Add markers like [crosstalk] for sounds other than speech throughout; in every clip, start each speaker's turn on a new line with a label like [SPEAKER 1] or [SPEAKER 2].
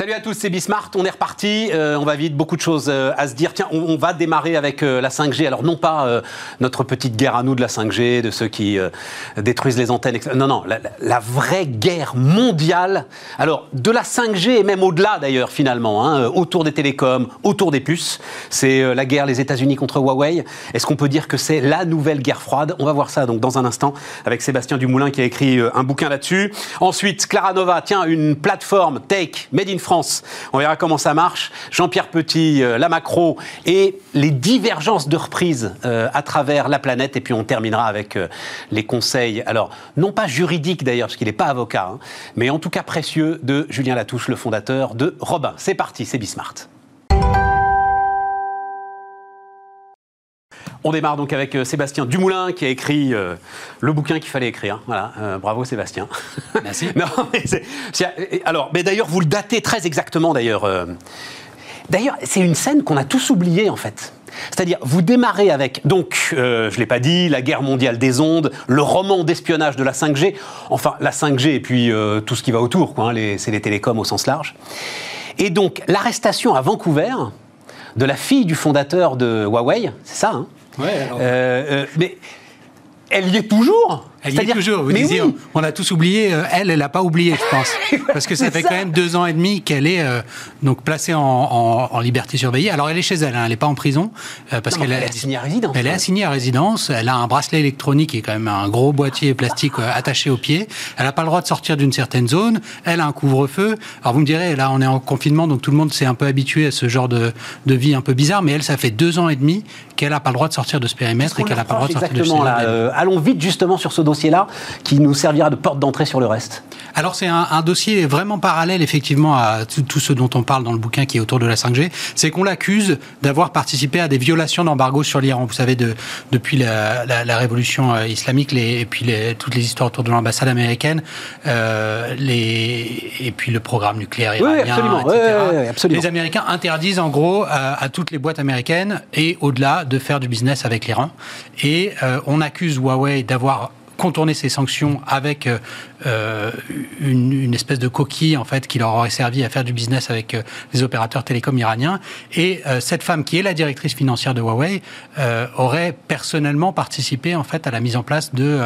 [SPEAKER 1] Salut à tous, c'est Bismart. On est reparti. Euh, on va vite, beaucoup de choses euh, à se dire. Tiens, on, va démarrer avec euh, la 5G. Alors, non pas notre petite guerre à nous de la 5G, de ceux qui détruisent les antennes. Non, non, la, vraie guerre mondiale. Alors, de la 5G et même au-delà d'ailleurs, finalement, hein, autour des télécoms, autour des puces. C'est la guerre, les États-Unis contre Huawei. Est-ce qu'on peut dire que c'est la nouvelle guerre froide? On va voir ça donc dans un instant avec Sébastien Dumoulin qui a écrit un bouquin là-dessus. Ensuite, Clara Nova, tiens, une plateforme Take Made in France on verra comment ça marche. Jean-Pierre Petit, euh, la macro et les divergences de reprise euh, à travers la planète. Et puis on terminera avec euh, les conseils, alors non pas juridiques d'ailleurs, parce qu'il n'est pas avocat, hein, mais en tout cas précieux de Julien Latouche, le fondateur de Robin. C'est parti, c'est Bismart. On démarre donc avec euh, Sébastien Dumoulin qui a écrit euh, le bouquin qu'il fallait écrire. Voilà, euh, bravo Sébastien.
[SPEAKER 2] Merci. [laughs]
[SPEAKER 1] alors, mais d'ailleurs, vous le datez très exactement d'ailleurs. D'ailleurs, c'est une scène qu'on a tous oubliée en fait. C'est-à-dire, vous démarrez avec, donc, je ne l'ai pas dit, la guerre mondiale des ondes, le roman d'espionnage de la 5G, enfin la 5G et puis tout ce qui va autour, quoi, hein, c'est les télécoms au sens large. Et donc, l'arrestation à Vancouver de la fille du fondateur de Huawei, c'est ça, hein
[SPEAKER 2] Euh,
[SPEAKER 1] euh, mais elle y est toujours
[SPEAKER 2] elle y est toujours. Vous disiez, on a tous oublié. Euh, elle, elle n'a pas oublié, je pense, [laughs] parce que ça fait quand même deux ans et demi qu'elle est euh, donc placée en, en, liberté surveillée. Alors elle est chez elle, hein, elle n'est pas en prison
[SPEAKER 1] euh, parce qu'elle
[SPEAKER 2] est
[SPEAKER 1] assignée à résidence.
[SPEAKER 2] Elle est assignée à résidence. Elle a un bracelet électronique est quand même un gros boîtier plastique attaché au pied. Elle n'a pas le droit de sortir d'une certaine zone. Elle a un couvre-feu. Alors vous me direz, là on est en confinement, donc tout le monde s'est un peu habitué à ce genre de, de, vie un peu bizarre. Mais elle, ça fait deux ans et demi qu'elle n'a pas le droit de sortir de ce périmètre et qu'elle n'a pas le droit de sortir de ce
[SPEAKER 1] allons vite justement sur ce dossier-là qui nous servira de porte d'entrée sur le reste
[SPEAKER 2] alors c'est un, dossier vraiment parallèle effectivement à tout, ce dont on parle dans le bouquin qui est autour de la 5G. C'est qu'on l'accuse d'avoir participé à des violations d'embargo sur l'Iran. Vous savez, de, depuis la, révolution euh, islamique les, et puis les, toutes les histoires autour de l'ambassade américaine, euh, les, et puis le programme nucléaire iranien,
[SPEAKER 1] oui, absolument.
[SPEAKER 2] etc.
[SPEAKER 1] absolument.
[SPEAKER 2] Les Américains interdisent en gros à, toutes les boîtes américaines et au-delà de faire du business avec l'Iran. Et euh, on accuse Huawei d'avoir contourner ces sanctions avec euh, euh, une, espèce de coquille en fait qui leur aurait servi à faire du business avec euh, les opérateurs télécoms iraniens. Et cette femme qui est la directrice financière de Huawei aurait personnellement participé en fait à la mise en place de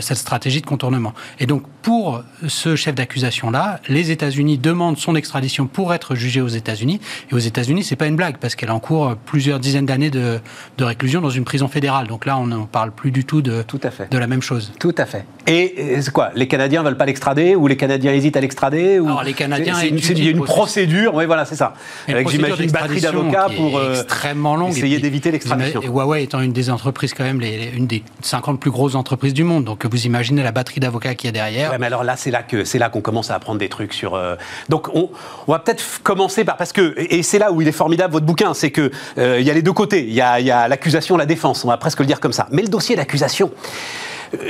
[SPEAKER 2] cette stratégie de contournement. Et donc pour ce chef d'accusation là, les États-Unis demandent son extradition pour être jugé aux États-Unis. Et aux États-Unis, c'est pas une blague parce qu'elle encourt plusieurs dizaines d'années de, de, réclusion dans une prison fédérale. Donc là, on ne parle plus du tout de,
[SPEAKER 1] tout à fait.
[SPEAKER 2] de la même chose.
[SPEAKER 1] Tout à fait. Et, c'est quoi Les Canadiens veulent pas l'extrader ou les Canadiens hésitent à l'extrader ou...
[SPEAKER 2] Alors les Canadiens,
[SPEAKER 1] il y a une procédure. Oui, voilà, c'est ça.
[SPEAKER 2] Avec j'imagine une batterie d'avocats
[SPEAKER 1] pour
[SPEAKER 2] euh, extrêmement longue.
[SPEAKER 1] essayer d'éviter l'extradition.
[SPEAKER 2] Et Huawei étant une des entreprises quand même, les, une des 50 plus grosses entreprises du monde. Donc vous imaginez la batterie d'avocats qu'il y a derrière.
[SPEAKER 1] Ouais, mais alors là, c'est là que c'est là qu'on commence à apprendre des trucs sur. Euh, donc on, on va peut-être commencer par parce que et c'est là où il est formidable votre bouquin, c'est que euh, il y a les deux côtés. Il y a, y a l'accusation, la défense. On va presque le dire comme ça. Mais le dossier d'accusation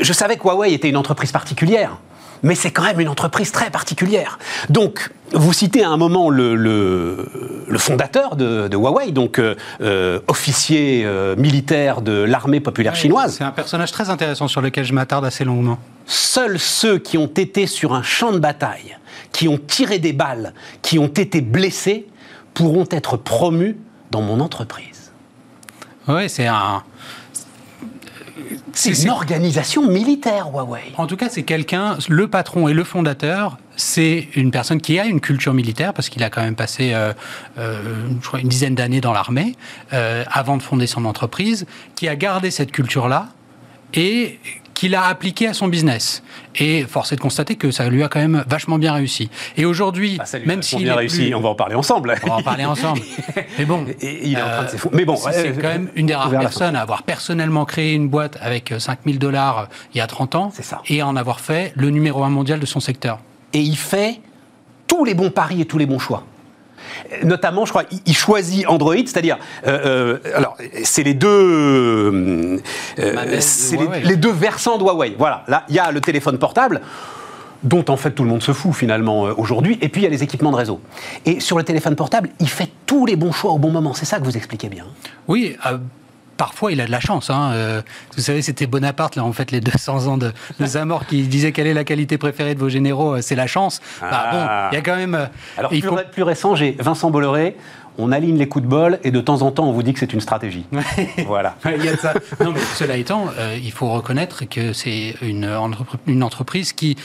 [SPEAKER 1] je savais que Huawei était une entreprise particulière, mais c'est quand même une entreprise très particulière. Donc, vous citez à un moment le, fondateur de, Huawei, donc euh, euh, officier euh, militaire de l'armée populaire chinoise.
[SPEAKER 2] C'est un personnage très intéressant sur lequel je m'attarde assez longuement.
[SPEAKER 1] Seuls ceux qui ont été sur un champ de bataille, qui ont tiré des balles, qui ont été blessés, pourront être promus dans mon entreprise.
[SPEAKER 2] Oui, c'est un,
[SPEAKER 1] c'est une organisation militaire, Huawei.
[SPEAKER 2] En tout cas, c'est quelqu'un, le patron et le fondateur, c'est une personne qui a une culture militaire, parce qu'il a quand même passé euh, euh, je crois une dizaine d'années dans l'armée, euh, avant de fonder son entreprise, qui a gardé cette culture-là et qu'il a appliqué à son business. Et force est de constater que ça lui a quand même vachement bien réussi. Et aujourd'hui,
[SPEAKER 1] bah, même s'il bien réussi, on va en parler ensemble.
[SPEAKER 2] On va en parler ensemble. [laughs] Mais bon,
[SPEAKER 1] il est en train de euh, Mais bon,
[SPEAKER 2] c'est quand même une des rares personnes à avoir personnellement créé une boîte avec 5000 dollars euh, il y a 30 ans
[SPEAKER 1] ça.
[SPEAKER 2] et à en avoir fait le numéro un mondial de son secteur.
[SPEAKER 1] Et il fait tous les bons paris et tous les bons choix notamment, je crois, il choisit Android, c'est-à-dire, euh, euh, alors, c'est les deux, euh, c'est les, deux versants de Huawei. Voilà, là, il y a le téléphone portable dont en fait tout le monde se fout finalement aujourd'hui, et puis il y a les équipements de réseau. Et sur le téléphone portable, il fait tous les bons choix au bon moment, c'est ça que vous expliquez bien.
[SPEAKER 2] Oui, parfois il a de la chance. Hein. Euh, vous savez, c'était Bonaparte, là, en fait, les 200 ans de, de Zamor, qui disait quelle est la qualité préférée de vos généraux, euh, c'est la chance. Bah, bon,
[SPEAKER 1] Ah.
[SPEAKER 2] il y a quand même. euh,
[SPEAKER 1] Alors, plus,
[SPEAKER 2] faut-
[SPEAKER 1] plus récent, j'ai Vincent Bolloré. On aligne les coups de bol et de temps en temps, on vous dit que c'est une stratégie. [laughs] voilà.
[SPEAKER 2] Ouais, il y a de ça. Non, mais cela étant, euh, il faut reconnaître que c'est une entreprise qui,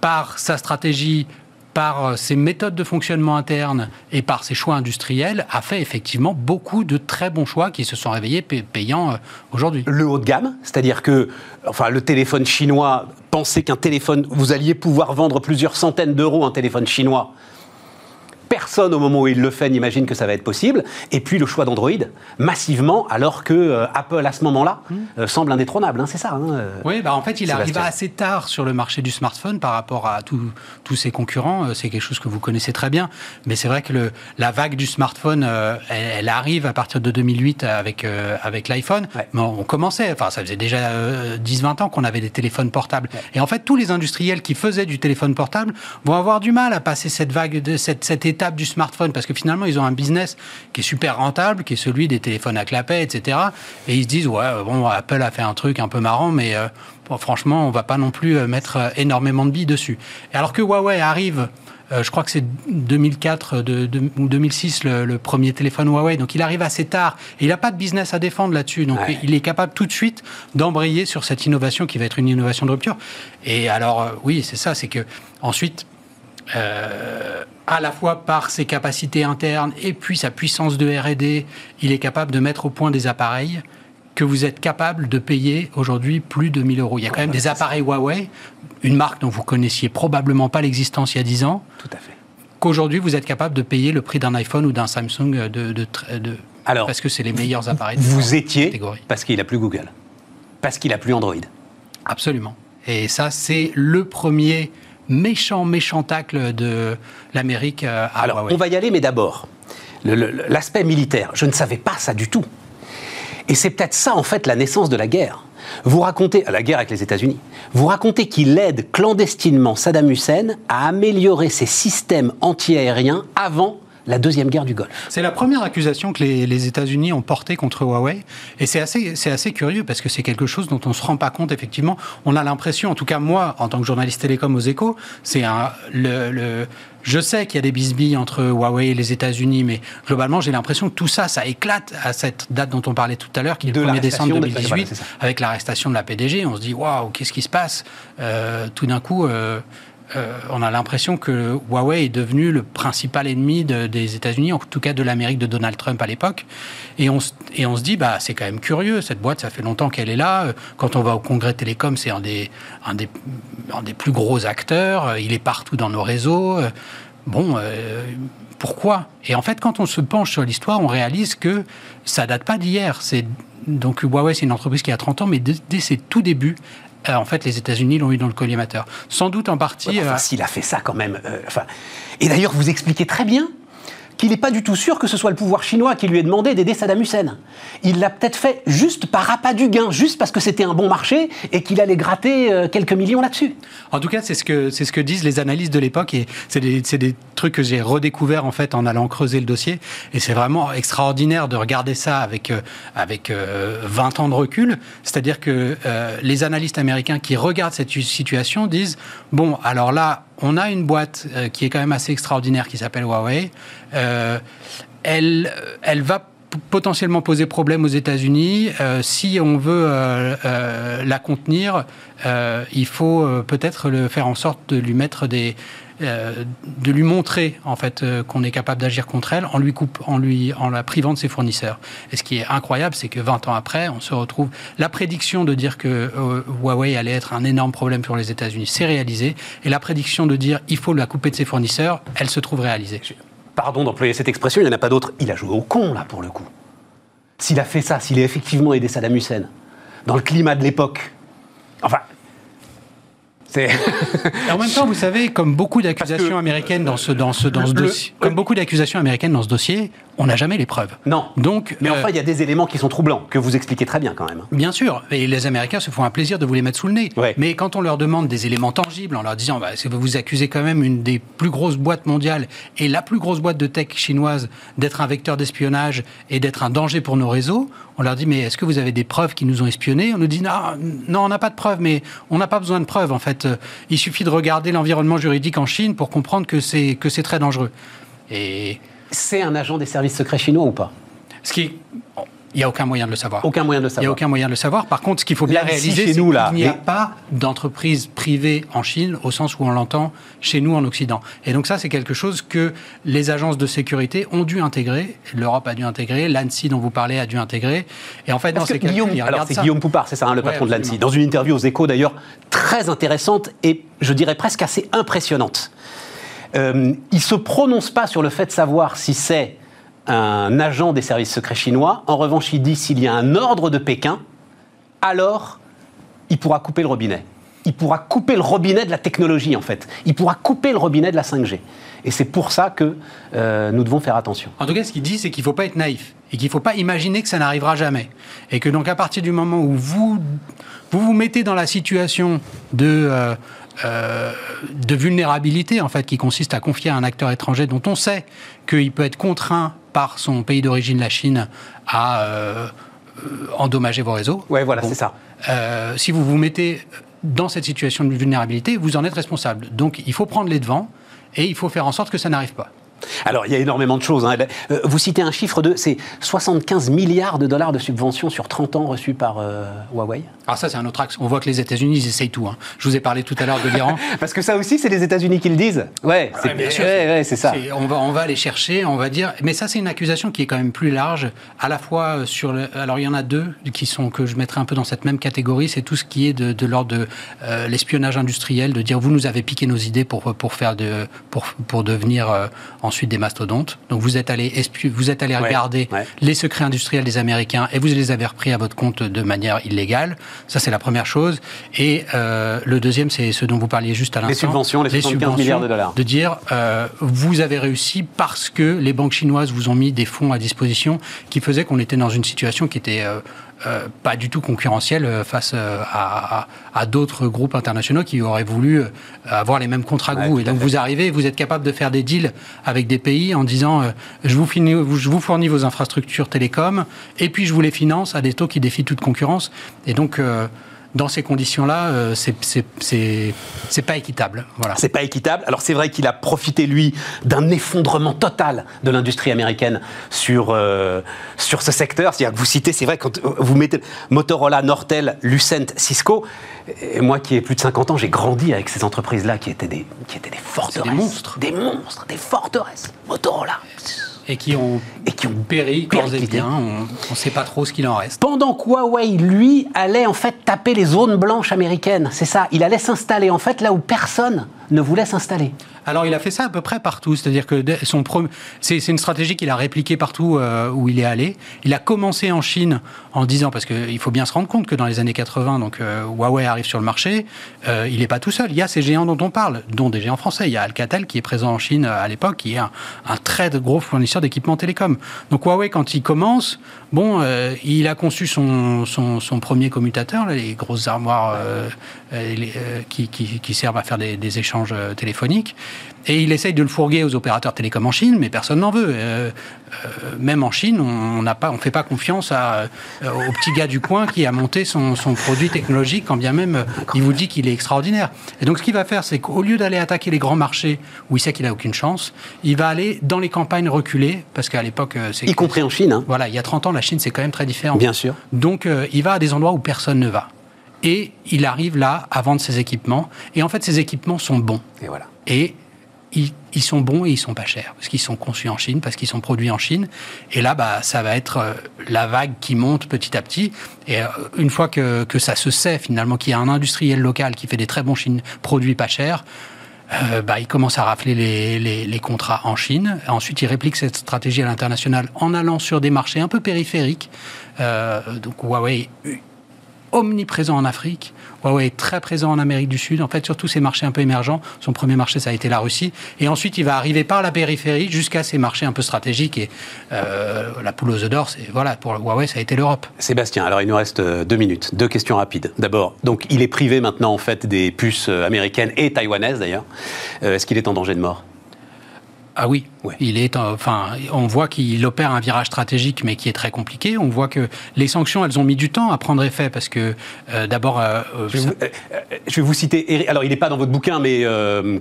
[SPEAKER 2] par sa stratégie, par euh, ses méthodes de fonctionnement interne et par ses choix industriels, a fait effectivement beaucoup de très bons choix qui se sont réveillés pay- payants euh, aujourd'hui.
[SPEAKER 1] le haut de gamme, c'est-à-dire que enfin, le téléphone chinois, pensez qu'un téléphone, vous alliez pouvoir vendre plusieurs centaines d'euros un téléphone chinois. Personne au moment où il le fait n'imagine que ça va être possible. Et puis le choix d'Android, massivement, alors que euh, Apple à ce moment-là euh, semble indétrônable. hein, c'est ça. hein, euh.
[SPEAKER 2] Oui, bah en fait, il arriva assez tard sur le marché du smartphone par rapport à tous tous ses concurrents. C'est quelque chose que vous connaissez très bien. Mais c'est vrai que le, la vague du smartphone, elle, elle arrive à partir de 2008 avec, avec l'iPhone.
[SPEAKER 1] Ouais.
[SPEAKER 2] Mais on commençait, enfin, ça faisait déjà euh, 10-20 ans qu'on avait des téléphones portables. Et en fait, tous les industriels qui faisaient du téléphone portable vont avoir du mal à passer cette vague, de, cette, cette étape du smartphone parce que finalement, ils ont un business qui est super rentable, qui est celui des téléphones à clapet, etc. Et ils se disent, ouais, euh, bon, Apple a fait un truc un peu marrant, mais euh, bon, franchement, on va pas non plus euh, mettre énormément de billes dessus. Et alors que Huawei arrive. je crois que c'est 2004 de, de- ou 2006 le, le premier téléphone Huawei. Donc il arrive assez tard et il n'a pas de business à défendre là-dessus. Donc
[SPEAKER 1] Ouais.
[SPEAKER 2] il est capable tout de suite d'embrayer sur cette innovation qui va être une innovation de rupture. Et alors oui, c'est ça, c'est que ensuite euh, à la fois par ses capacités internes et puis sa puissance de R&D, il est capable de mettre au point des appareils que vous êtes capable de payer aujourd'hui plus de 1000 euros. Il y a quand même des appareils Huawei, une marque dont vous connaissiez probablement pas l'existence il y a 10 ans,
[SPEAKER 1] Tout à fait.
[SPEAKER 2] qu'aujourd'hui vous êtes capable de payer le prix d'un iPhone ou d'un Samsung de, de, de- de-
[SPEAKER 1] Alors,
[SPEAKER 2] parce que c'est les meilleurs appareils. de
[SPEAKER 1] Vous étiez
[SPEAKER 2] catégorie.
[SPEAKER 1] parce qu'il a plus Google, parce qu'il a plus Android.
[SPEAKER 2] Absolument. Et ça, c'est le premier méchant, méchant tacle de l'Amérique euh, à
[SPEAKER 1] Alors,
[SPEAKER 2] Huawei.
[SPEAKER 1] on va y aller, mais d'abord, l'aspect militaire. Je ne savais pas ça du tout. Et c'est peut-être ça, en fait, la naissance de la guerre. Vous racontez, la guerre avec les États-Unis, vous racontez qu'il aide clandestinement Saddam Hussein à améliorer ses systèmes antiaériens avant la Deuxième Guerre du Golfe.
[SPEAKER 2] C'est la première accusation que les, les États-Unis ont portée contre Huawei. Et c'est assez, assez curieux parce que c'est quelque chose dont on ne se rend pas compte, effectivement. On a l'impression, en tout cas moi, en tant que journaliste télécom aux échos, c'est un. Le, le- je sais qu'il y a des bisbilles entre Huawei et les États-Unis, mais globalement, j'ai l'impression que tout ça, ça éclate à cette date dont on parlait tout à l'heure, qui est le 1er décembre
[SPEAKER 1] l'arrestation de-
[SPEAKER 2] 2018,
[SPEAKER 1] voilà, c'est ça.
[SPEAKER 2] avec l'arrestation de la PDG. On se dit, waouh, qu'est-ce qui se passe? Euh, Tout d'un coup. euh, euh, on a l'impression que Huawei est devenu le principal ennemi de- des États-Unis, en tout cas de l'Amérique de Donald Trump à l'époque. Et on, se- dit, bah, c'est quand même curieux, cette boîte, ça fait longtemps qu'elle est là. Euh, Quand on va au congrès Télécom, c'est un des, plus gros acteurs. Euh, Il est partout dans nos réseaux. Bon, pourquoi? Et en fait, quand on se penche sur l'histoire, on réalise que ça date pas d'hier. C'est donc Huawei, c'est une entreprise qui a 30 ans, mais dès, ses tout débuts, en fait, les États-Unis l'ont eu dans le collimateur. Sans doute en partie.
[SPEAKER 1] Ouais, enfin,
[SPEAKER 2] euh,
[SPEAKER 1] s'il a fait ça quand même. euh, enfin, et d'ailleurs, vous expliquez très bien qu'il n'est pas du tout sûr que ce soit le pouvoir chinois qui lui ait demandé d'aider Saddam Hussein. Il l'a peut-être fait juste par appât du gain, juste parce que c'était un bon marché et qu'il allait gratter euh, quelques millions là-dessus.
[SPEAKER 2] En tout cas, c'est ce que c'est ce que disent les analystes de l'époque et c'est des, c'est des trucs que j'ai redécouverts en fait en allant creuser le dossier et c'est vraiment extraordinaire de regarder ça avec euh, avec euh, 20 ans de recul. C'est-à-dire que euh, les analystes américains qui regardent cette situation disent bon alors là on a une boîte qui est quand même assez extraordinaire qui s'appelle Huawei. Euh, elle va potentiellement poser problème aux États-Unis. Euh, si on veut euh, la contenir, il faut peut-être faire en sorte de lui montrer en fait qu'on est capable d'agir contre elle en lui coupe, en la privant de ses fournisseurs. Et ce qui est incroyable, c'est que 20 ans après, on se retrouve la prédiction de dire que Huawei allait être un énorme problème pour les États-Unis, c'est réalisé, et la prédiction de dire il faut la couper de ses fournisseurs, elle se trouve réalisée.
[SPEAKER 1] Pardon d'employer cette expression, il n'y en a pas d'autre. Il a joué au con, là, pour le coup. S'il a fait ça, s'il a effectivement aidé Saddam Hussein, dans le climat de l'époque. Enfin.
[SPEAKER 2] En même temps, vous savez, comme beaucoup d'accusations américaines dans ce, dans ce, dans ce
[SPEAKER 1] le-
[SPEAKER 2] dossier, comme beaucoup d'accusations américaines dans ce dossier, on n'a jamais les preuves.
[SPEAKER 1] Non.
[SPEAKER 2] Donc,
[SPEAKER 1] mais
[SPEAKER 2] euh,
[SPEAKER 1] enfin, il y a des éléments qui sont troublants, que vous expliquez très bien quand même.
[SPEAKER 2] Bien sûr, et les Américains se font un plaisir de vous les mettre sous le nez.
[SPEAKER 1] Ouais.
[SPEAKER 2] Mais quand on leur demande des éléments tangibles, en leur disant, bah, vous vous accusez quand même une des plus grosses boîtes mondiales et la plus grosse boîte de tech chinoise d'être un vecteur d'espionnage et d'être un danger pour nos réseaux, on leur dit, mais est-ce que vous avez des preuves qui nous ont espionnés? On nous dit, non, non on n'a pas de preuves, mais on n'a pas besoin de preuves. En fait, Euh, il suffit de regarder l'environnement juridique en Chine pour comprendre que c'est que c'est très dangereux. Et
[SPEAKER 1] C'est un agent des services secrets chinois ou pas?
[SPEAKER 2] Ce qui, il n'y a aucun moyen de le savoir.
[SPEAKER 1] Aucun moyen de le
[SPEAKER 2] Il n'y a
[SPEAKER 1] savoir.
[SPEAKER 2] aucun moyen de le savoir. Par contre, ce qu'il faut bien
[SPEAKER 1] Là,
[SPEAKER 2] réaliser, c'est qu'il n'y a pas d'entreprise privée en Chine au sens où on l'entend chez nous en Occident. Et donc ça, c'est quelque chose que les agences de sécurité ont dû intégrer. L'Europe a dû intégrer, l'ANSI dont vous parlez a dû intégrer. Et en fait, dans
[SPEAKER 1] que
[SPEAKER 2] ces cas
[SPEAKER 1] Guillaume,
[SPEAKER 2] ils
[SPEAKER 1] alors c'est. Guillaume Poupard, c'est ça, hein, le
[SPEAKER 2] Ouais,
[SPEAKER 1] patron de l'ANSI, dans une interview aux Échos d'ailleurs très intéressante et je dirais presque assez impressionnante. Euh, il se prononce pas sur le fait de savoir si c'est un agent des services secrets chinois. En revanche, il dit s'il y a un ordre de Pékin, alors il pourra couper le robinet. Il pourra couper le robinet de la technologie, en fait. Il pourra couper le robinet de la 5G. Et c'est pour ça que euh, nous devons faire attention.
[SPEAKER 2] En tout cas, ce qu'il dit, c'est qu'il ne faut pas être naïf et qu'il ne faut pas imaginer que ça n'arrivera jamais. Et que donc, à partir du moment où vous vous, vous mettez dans la situation de, euh, euh, de vulnérabilité, en fait, qui consiste à confier à un acteur étranger dont on sait qu'il peut être contraint par son pays d'origine, la Chine, à euh, endommager vos réseaux.
[SPEAKER 1] Ouais, voilà,
[SPEAKER 2] Bon.
[SPEAKER 1] c'est ça.
[SPEAKER 2] Euh, si vous vous mettez dans cette situation de vulnérabilité, vous en êtes responsable. Donc, il faut prendre les devants et il faut faire en sorte que ça n'arrive pas.
[SPEAKER 1] Alors, il y a énormément de choses. hein. Euh, Vous citez un chiffre de... C'est 75 milliards de dollars de subventions sur 30 ans reçus par euh, Huawei.
[SPEAKER 2] Alors ça, c'est un autre axe. On voit que les États-Unis, ils essayent tout. hein. Je vous ai parlé tout à l'heure de l'Iran. [laughs]
[SPEAKER 1] Parce que ça aussi, c'est les États-Unis qui le disent. Ouais, c'est
[SPEAKER 2] Ouais, bien sûr,
[SPEAKER 1] ouais, ouais, c'est ça.
[SPEAKER 2] On va, on va aller chercher, on va dire. Mais ça, c'est une accusation qui est quand même plus large, à la fois sur. Le, alors, il y en a deux qui sont que je mettrais un peu dans cette même catégorie. C'est tout ce qui est de, de l'ordre de euh, l'espionnage industriel, de dire vous nous avez piqué nos idées pour pour faire de pour pour devenir euh, ensuite des mastodontes. Donc vous êtes allé vous êtes allé regarder
[SPEAKER 1] ouais.
[SPEAKER 2] les secrets industriels des Américains et vous les avez repris à votre compte de manière illégale. Ça, c'est la première chose. Et euh, le deuxième, c'est ce dont vous parliez juste à l'instant.
[SPEAKER 1] subventions, les 75 milliards de dollars.
[SPEAKER 2] De dire, euh, vous avez réussi parce que les banques chinoises vous ont mis des fonds à disposition qui faisaient qu'on était dans une situation qui était euh, euh, pas du tout concurrentielle euh, face euh, à, à- à d'autres groupes internationaux qui auraient voulu avoir les mêmes contrats que
[SPEAKER 1] Ouais,
[SPEAKER 2] vous. Et donc vous arrivez, vous êtes capable de faire des deals avec des pays en disant, euh, je, vous finis- je vous fournis vos infrastructures télécom et puis je vous les finance à des taux qui défient toute concurrence. Et donc, euh, dans ces conditions-là, euh, c'est- pas équitable. Voilà.
[SPEAKER 1] C'est pas équitable. Alors c'est vrai qu'il a profité lui d'un effondrement total de l'industrie américaine sur euh, sur ce secteur. C'est-à-dire que vous citez, c'est vrai quand euh, vous mettez Motorola, Nortel, Lucent, Cisco. Et moi qui ai plus de 50 ans, j'ai grandi avec ces entreprises-là qui étaient des qui étaient des forteresses,
[SPEAKER 2] monstres.
[SPEAKER 1] des monstres, des forteresses. Motorola.
[SPEAKER 2] Et qui ont
[SPEAKER 1] Et qui ont
[SPEAKER 2] péri corps et bien. On ne sait pas trop ce qu'il en reste.
[SPEAKER 1] Pendant que Huawei, lui, allait en fait taper les zones blanches américaines. C'est ça. Il allait s'installer en fait là où personne ne voulait s'installer.
[SPEAKER 2] Alors, il a fait ça à peu près partout. C'est-à-dire que son prom- c'est une stratégie qu'il a répliquée partout euh, où il est allé. Il a commencé en Chine en disant, parce qu'il faut bien se rendre compte que dans les années 80, donc euh, Huawei arrive sur le marché, euh, il n'est pas tout seul. Il y a ces géants dont on parle, dont des géants français. Il y a Alcatel qui est présent en Chine à l'époque, qui est un, très gros fournisseur d'équipements télécom. Donc Huawei, quand il commence, bon, il a conçu son, son, premier commutateur, les grosses armoires qui, servent à faire des, échanges téléphoniques. Et il essaye de le fourguer aux opérateurs télécoms en Chine, mais personne n'en veut. Euh, euh, même en Chine, on n'a pas, on fait pas confiance à, euh, au petit gars du coin qui a monté son, son produit technologique, quand bien même il vous dit qu'il est extraordinaire. Et donc, ce qu'il va faire, c'est qu'au lieu d'aller attaquer les grands marchés où il sait qu'il a aucune chance, il va aller dans les campagnes reculées, parce qu'à l'époque, c'est
[SPEAKER 1] Y compris en Chine. hein.
[SPEAKER 2] voilà, il y a 30 ans, la Chine, c'est quand même très différent.
[SPEAKER 1] Bien sûr.
[SPEAKER 2] Donc, il va à des endroits où personne ne va. Et il arrive là à vendre ses équipements. Et en fait, ces équipements sont bons.
[SPEAKER 1] Et voilà.
[SPEAKER 2] Et ils, sont bons et ils sont pas chers. Parce qu'ils sont conçus en Chine, parce qu'ils sont produits en Chine. Et là, bah, ça va être euh, la vague qui monte petit à petit. Et euh, une fois que, que ça se sait, finalement, qu'il y a un industriel local qui fait des très bons produits pas chers, euh, bah, il commence à rafler les, les- contrats en Chine. Ensuite, il réplique cette stratégie à l'international en allant sur des marchés un peu périphériques. Donc Huawei omniprésent en Afrique. Huawei est très présent en Amérique du Sud. En fait, surtout ces marchés un peu émergents. Son premier marché, ça a été la Russie. Et ensuite, il va arriver par la périphérie jusqu'à ces marchés un peu stratégiques. Et euh, la poule aux œufs d'or, voilà, pour Huawei, ça a été l'Europe.
[SPEAKER 1] Sébastien, alors il nous reste euh, deux minutes. Deux questions rapides. D'abord, donc il est privé maintenant en fait des puces euh, américaines et taïwanaises d'ailleurs. Est-ce qu'il est en danger de mort?
[SPEAKER 2] Ah oui, il est, enfin, on voit qu'il opère un virage stratégique, mais qui est très compliqué. On voit que les sanctions, elles ont mis du temps à prendre effet parce que euh, d'abord. Euh,
[SPEAKER 1] euh, je, vais vous citer. Alors, il n'est pas dans votre bouquin, mais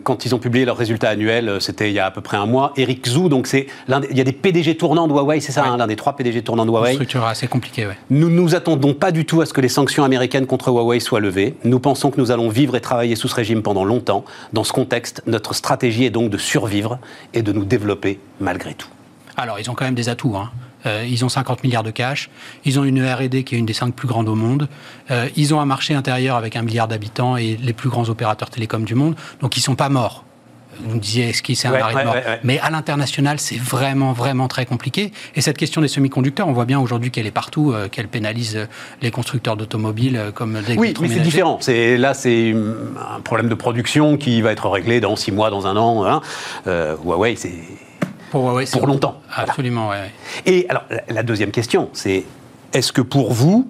[SPEAKER 1] quand ils ont publié leurs résultats annuels, c'était il y a à peu près un mois. Eric Zhou, donc c'est il y a des PDG tournants de Huawei, c'est ça, hein, l'un des trois PDG tournants de Huawei. Une
[SPEAKER 2] structure assez compliquée, oui.
[SPEAKER 1] Nous nous attendons pas du tout à ce que les sanctions américaines contre Huawei soient levées. Nous pensons que nous allons vivre et travailler sous ce régime pendant longtemps. Dans ce contexte, notre stratégie est donc de survivre et de nous développer malgré tout
[SPEAKER 2] Alors, ils ont quand même des atouts. Hein. Euh, ils ont 50 milliards de cash. Ils ont une R&D qui est une des cinq plus grandes au monde. Euh, ils ont un marché intérieur avec un milliard d'habitants et les plus grands opérateurs télécoms du monde. Donc, ils sont pas morts vous me disiez, est-ce qu'il c'est un arrêt de mort Mais à l'international, c'est vraiment, vraiment très compliqué. Et cette question des semi-conducteurs, on voit bien aujourd'hui qu'elle est partout, euh, qu'elle pénalise euh, les constructeurs d'automobiles euh, comme
[SPEAKER 1] des Oui, mais c'est différent. C'est, là, c'est un problème de production qui va être réglé dans six mois, dans un an. Hein. Huawei, c'est pour, Huawei, pour longtemps.
[SPEAKER 2] Absolument, oui.
[SPEAKER 1] Et alors, la deuxième question, c'est est-ce que pour vous,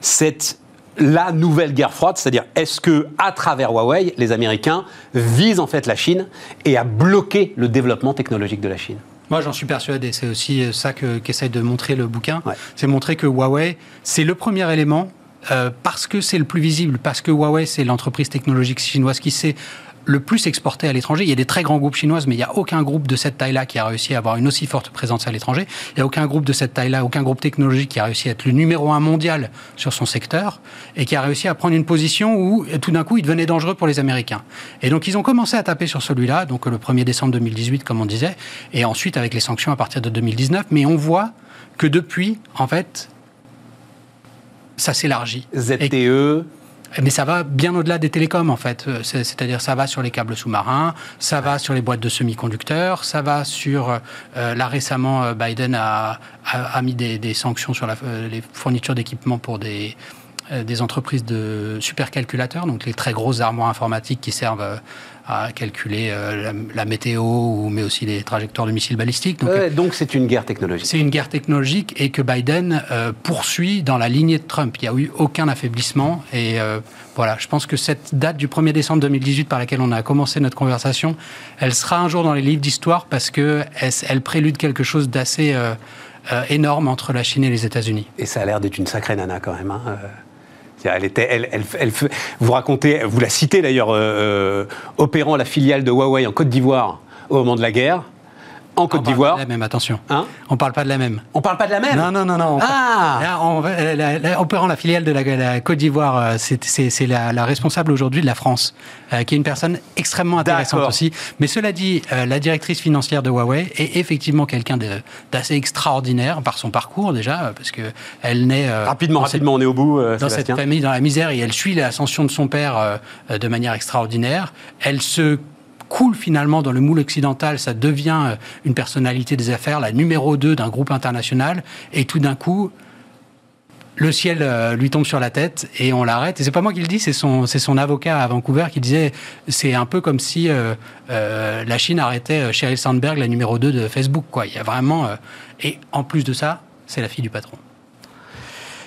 [SPEAKER 1] cette la nouvelle guerre froide, c'est-à-dire est-ce que à travers Huawei, les Américains visent en fait la Chine et à bloquer le développement technologique de la Chine?
[SPEAKER 2] Moi, j'en suis persuadé. C'est aussi ça qu'essaie de montrer le bouquin. C'est montrer que Huawei, c'est le premier élément euh, parce que c'est le plus visible, parce que Huawei, c'est l'entreprise technologique chinoise qui sait le plus exporté à l'étranger. Il y a des très grands groupes chinois, mais il n'y a aucun groupe de cette taille-là qui a réussi à avoir une aussi forte présence à l'étranger. Il n'y a aucun groupe de cette taille-là, aucun groupe technologique qui a réussi à être le numéro un mondial sur son secteur et qui a réussi à prendre une position où tout d'un coup il devenait dangereux pour les Américains. Et donc ils ont commencé à taper sur celui-là, donc le 1er décembre 2018 comme on disait, et ensuite avec les sanctions à partir de 2019. Mais on voit que depuis, en fait, ça s'élargit.
[SPEAKER 1] ZTE
[SPEAKER 2] mais ça va bien au-delà des télécoms, en fait. Euh, c'est-à-dire, ça va sur les câbles sous-marins, ça va sur les boîtes de semi-conducteurs, ça va sur. Euh, là, récemment, euh, Biden a, a, mis des, sanctions sur les fournitures d'équipements pour des, des entreprises de supercalculateurs, donc les très grosses armoires informatiques qui servent à calculer euh, la, météo, ou, mais aussi les trajectoires de missiles balistiques.
[SPEAKER 1] Donc c'est une guerre technologique.
[SPEAKER 2] C'est une guerre technologique et que Biden euh, poursuit dans la lignée de Trump. Il n'y a eu aucun affaiblissement. Et euh, voilà, je pense que cette date du 1er décembre 2018 par laquelle on a commencé notre conversation, elle sera un jour dans les livres d'histoire parce qu'elle elle prélude quelque chose d'assez énorme entre la Chine et les États-Unis.
[SPEAKER 1] Et ça a l'air d'être une sacrée nana quand même. Hein elle était, vous racontez, vous la citez d'ailleurs, euh, euh, opérant la filiale de Huawei en Côte d'Ivoire au moment de la guerre en Côte d'Ivoire.
[SPEAKER 2] la même, attention. Hein on parle pas de la même.
[SPEAKER 1] On parle pas de la même
[SPEAKER 2] Non, non, non. non
[SPEAKER 1] ah
[SPEAKER 2] Opérant la filiale de la, Côte d'Ivoire, euh, c'est la, responsable aujourd'hui de la France, euh, qui est une personne extrêmement intéressante aussi. Mais cela dit, euh, la directrice financière de Huawei est effectivement quelqu'un d'assez extraordinaire par son parcours déjà, parce que elle naît...
[SPEAKER 1] rapidement, rapidement, on est au bout,
[SPEAKER 2] Dans cette famille, dans la misère, et elle suit l'ascension de son père de manière extraordinaire. Elle se coule finalement dans le moule occidental, ça devient euh, une personnalité des affaires, la numéro 2 d'un groupe international, et tout d'un coup, le ciel euh, lui tombe sur la tête et on l'arrête. Et c'est pas moi qui le dis, c'est son, c'est son avocat à Vancouver qui disait c'est un peu comme si euh, la Chine arrêtait Sheryl Sandberg, la numéro 2 de Facebook. Quoi. Il y a vraiment. et en plus de ça, c'est la fille du patron.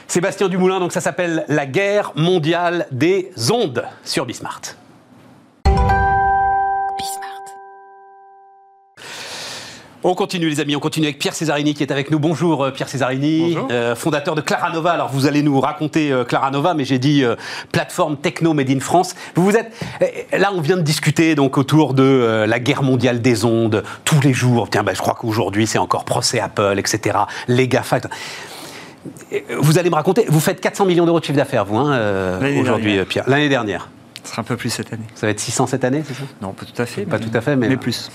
[SPEAKER 1] Sébastien Dumoulin, donc ça s'appelle La guerre mondiale des ondes sur Bismart. On continue les amis, on continue avec Pierre Césarini qui est avec nous. Bonjour euh, Pierre Césarini, euh, fondateur de Claranova. Alors vous allez nous raconter euh, Claranova, mais j'ai dit plateforme techno made in France. Vous vous êtes là, on vient de discuter donc autour de la guerre mondiale des ondes tous les jours. Tiens, ben, je crois qu'aujourd'hui c'est encore procès Apple, etc. Les GAFA. Vous allez me raconter, vous faites 400 millions d'euros de chiffre d'affaires, vous, hein, aujourd'hui, Pierre. L'année dernière.
[SPEAKER 3] Ce sera un peu plus cette année.
[SPEAKER 1] Ça va être 600 cette année, c'est ça?
[SPEAKER 3] Non, pas tout à fait.
[SPEAKER 1] Pas tout à fait, mais,
[SPEAKER 3] mais plus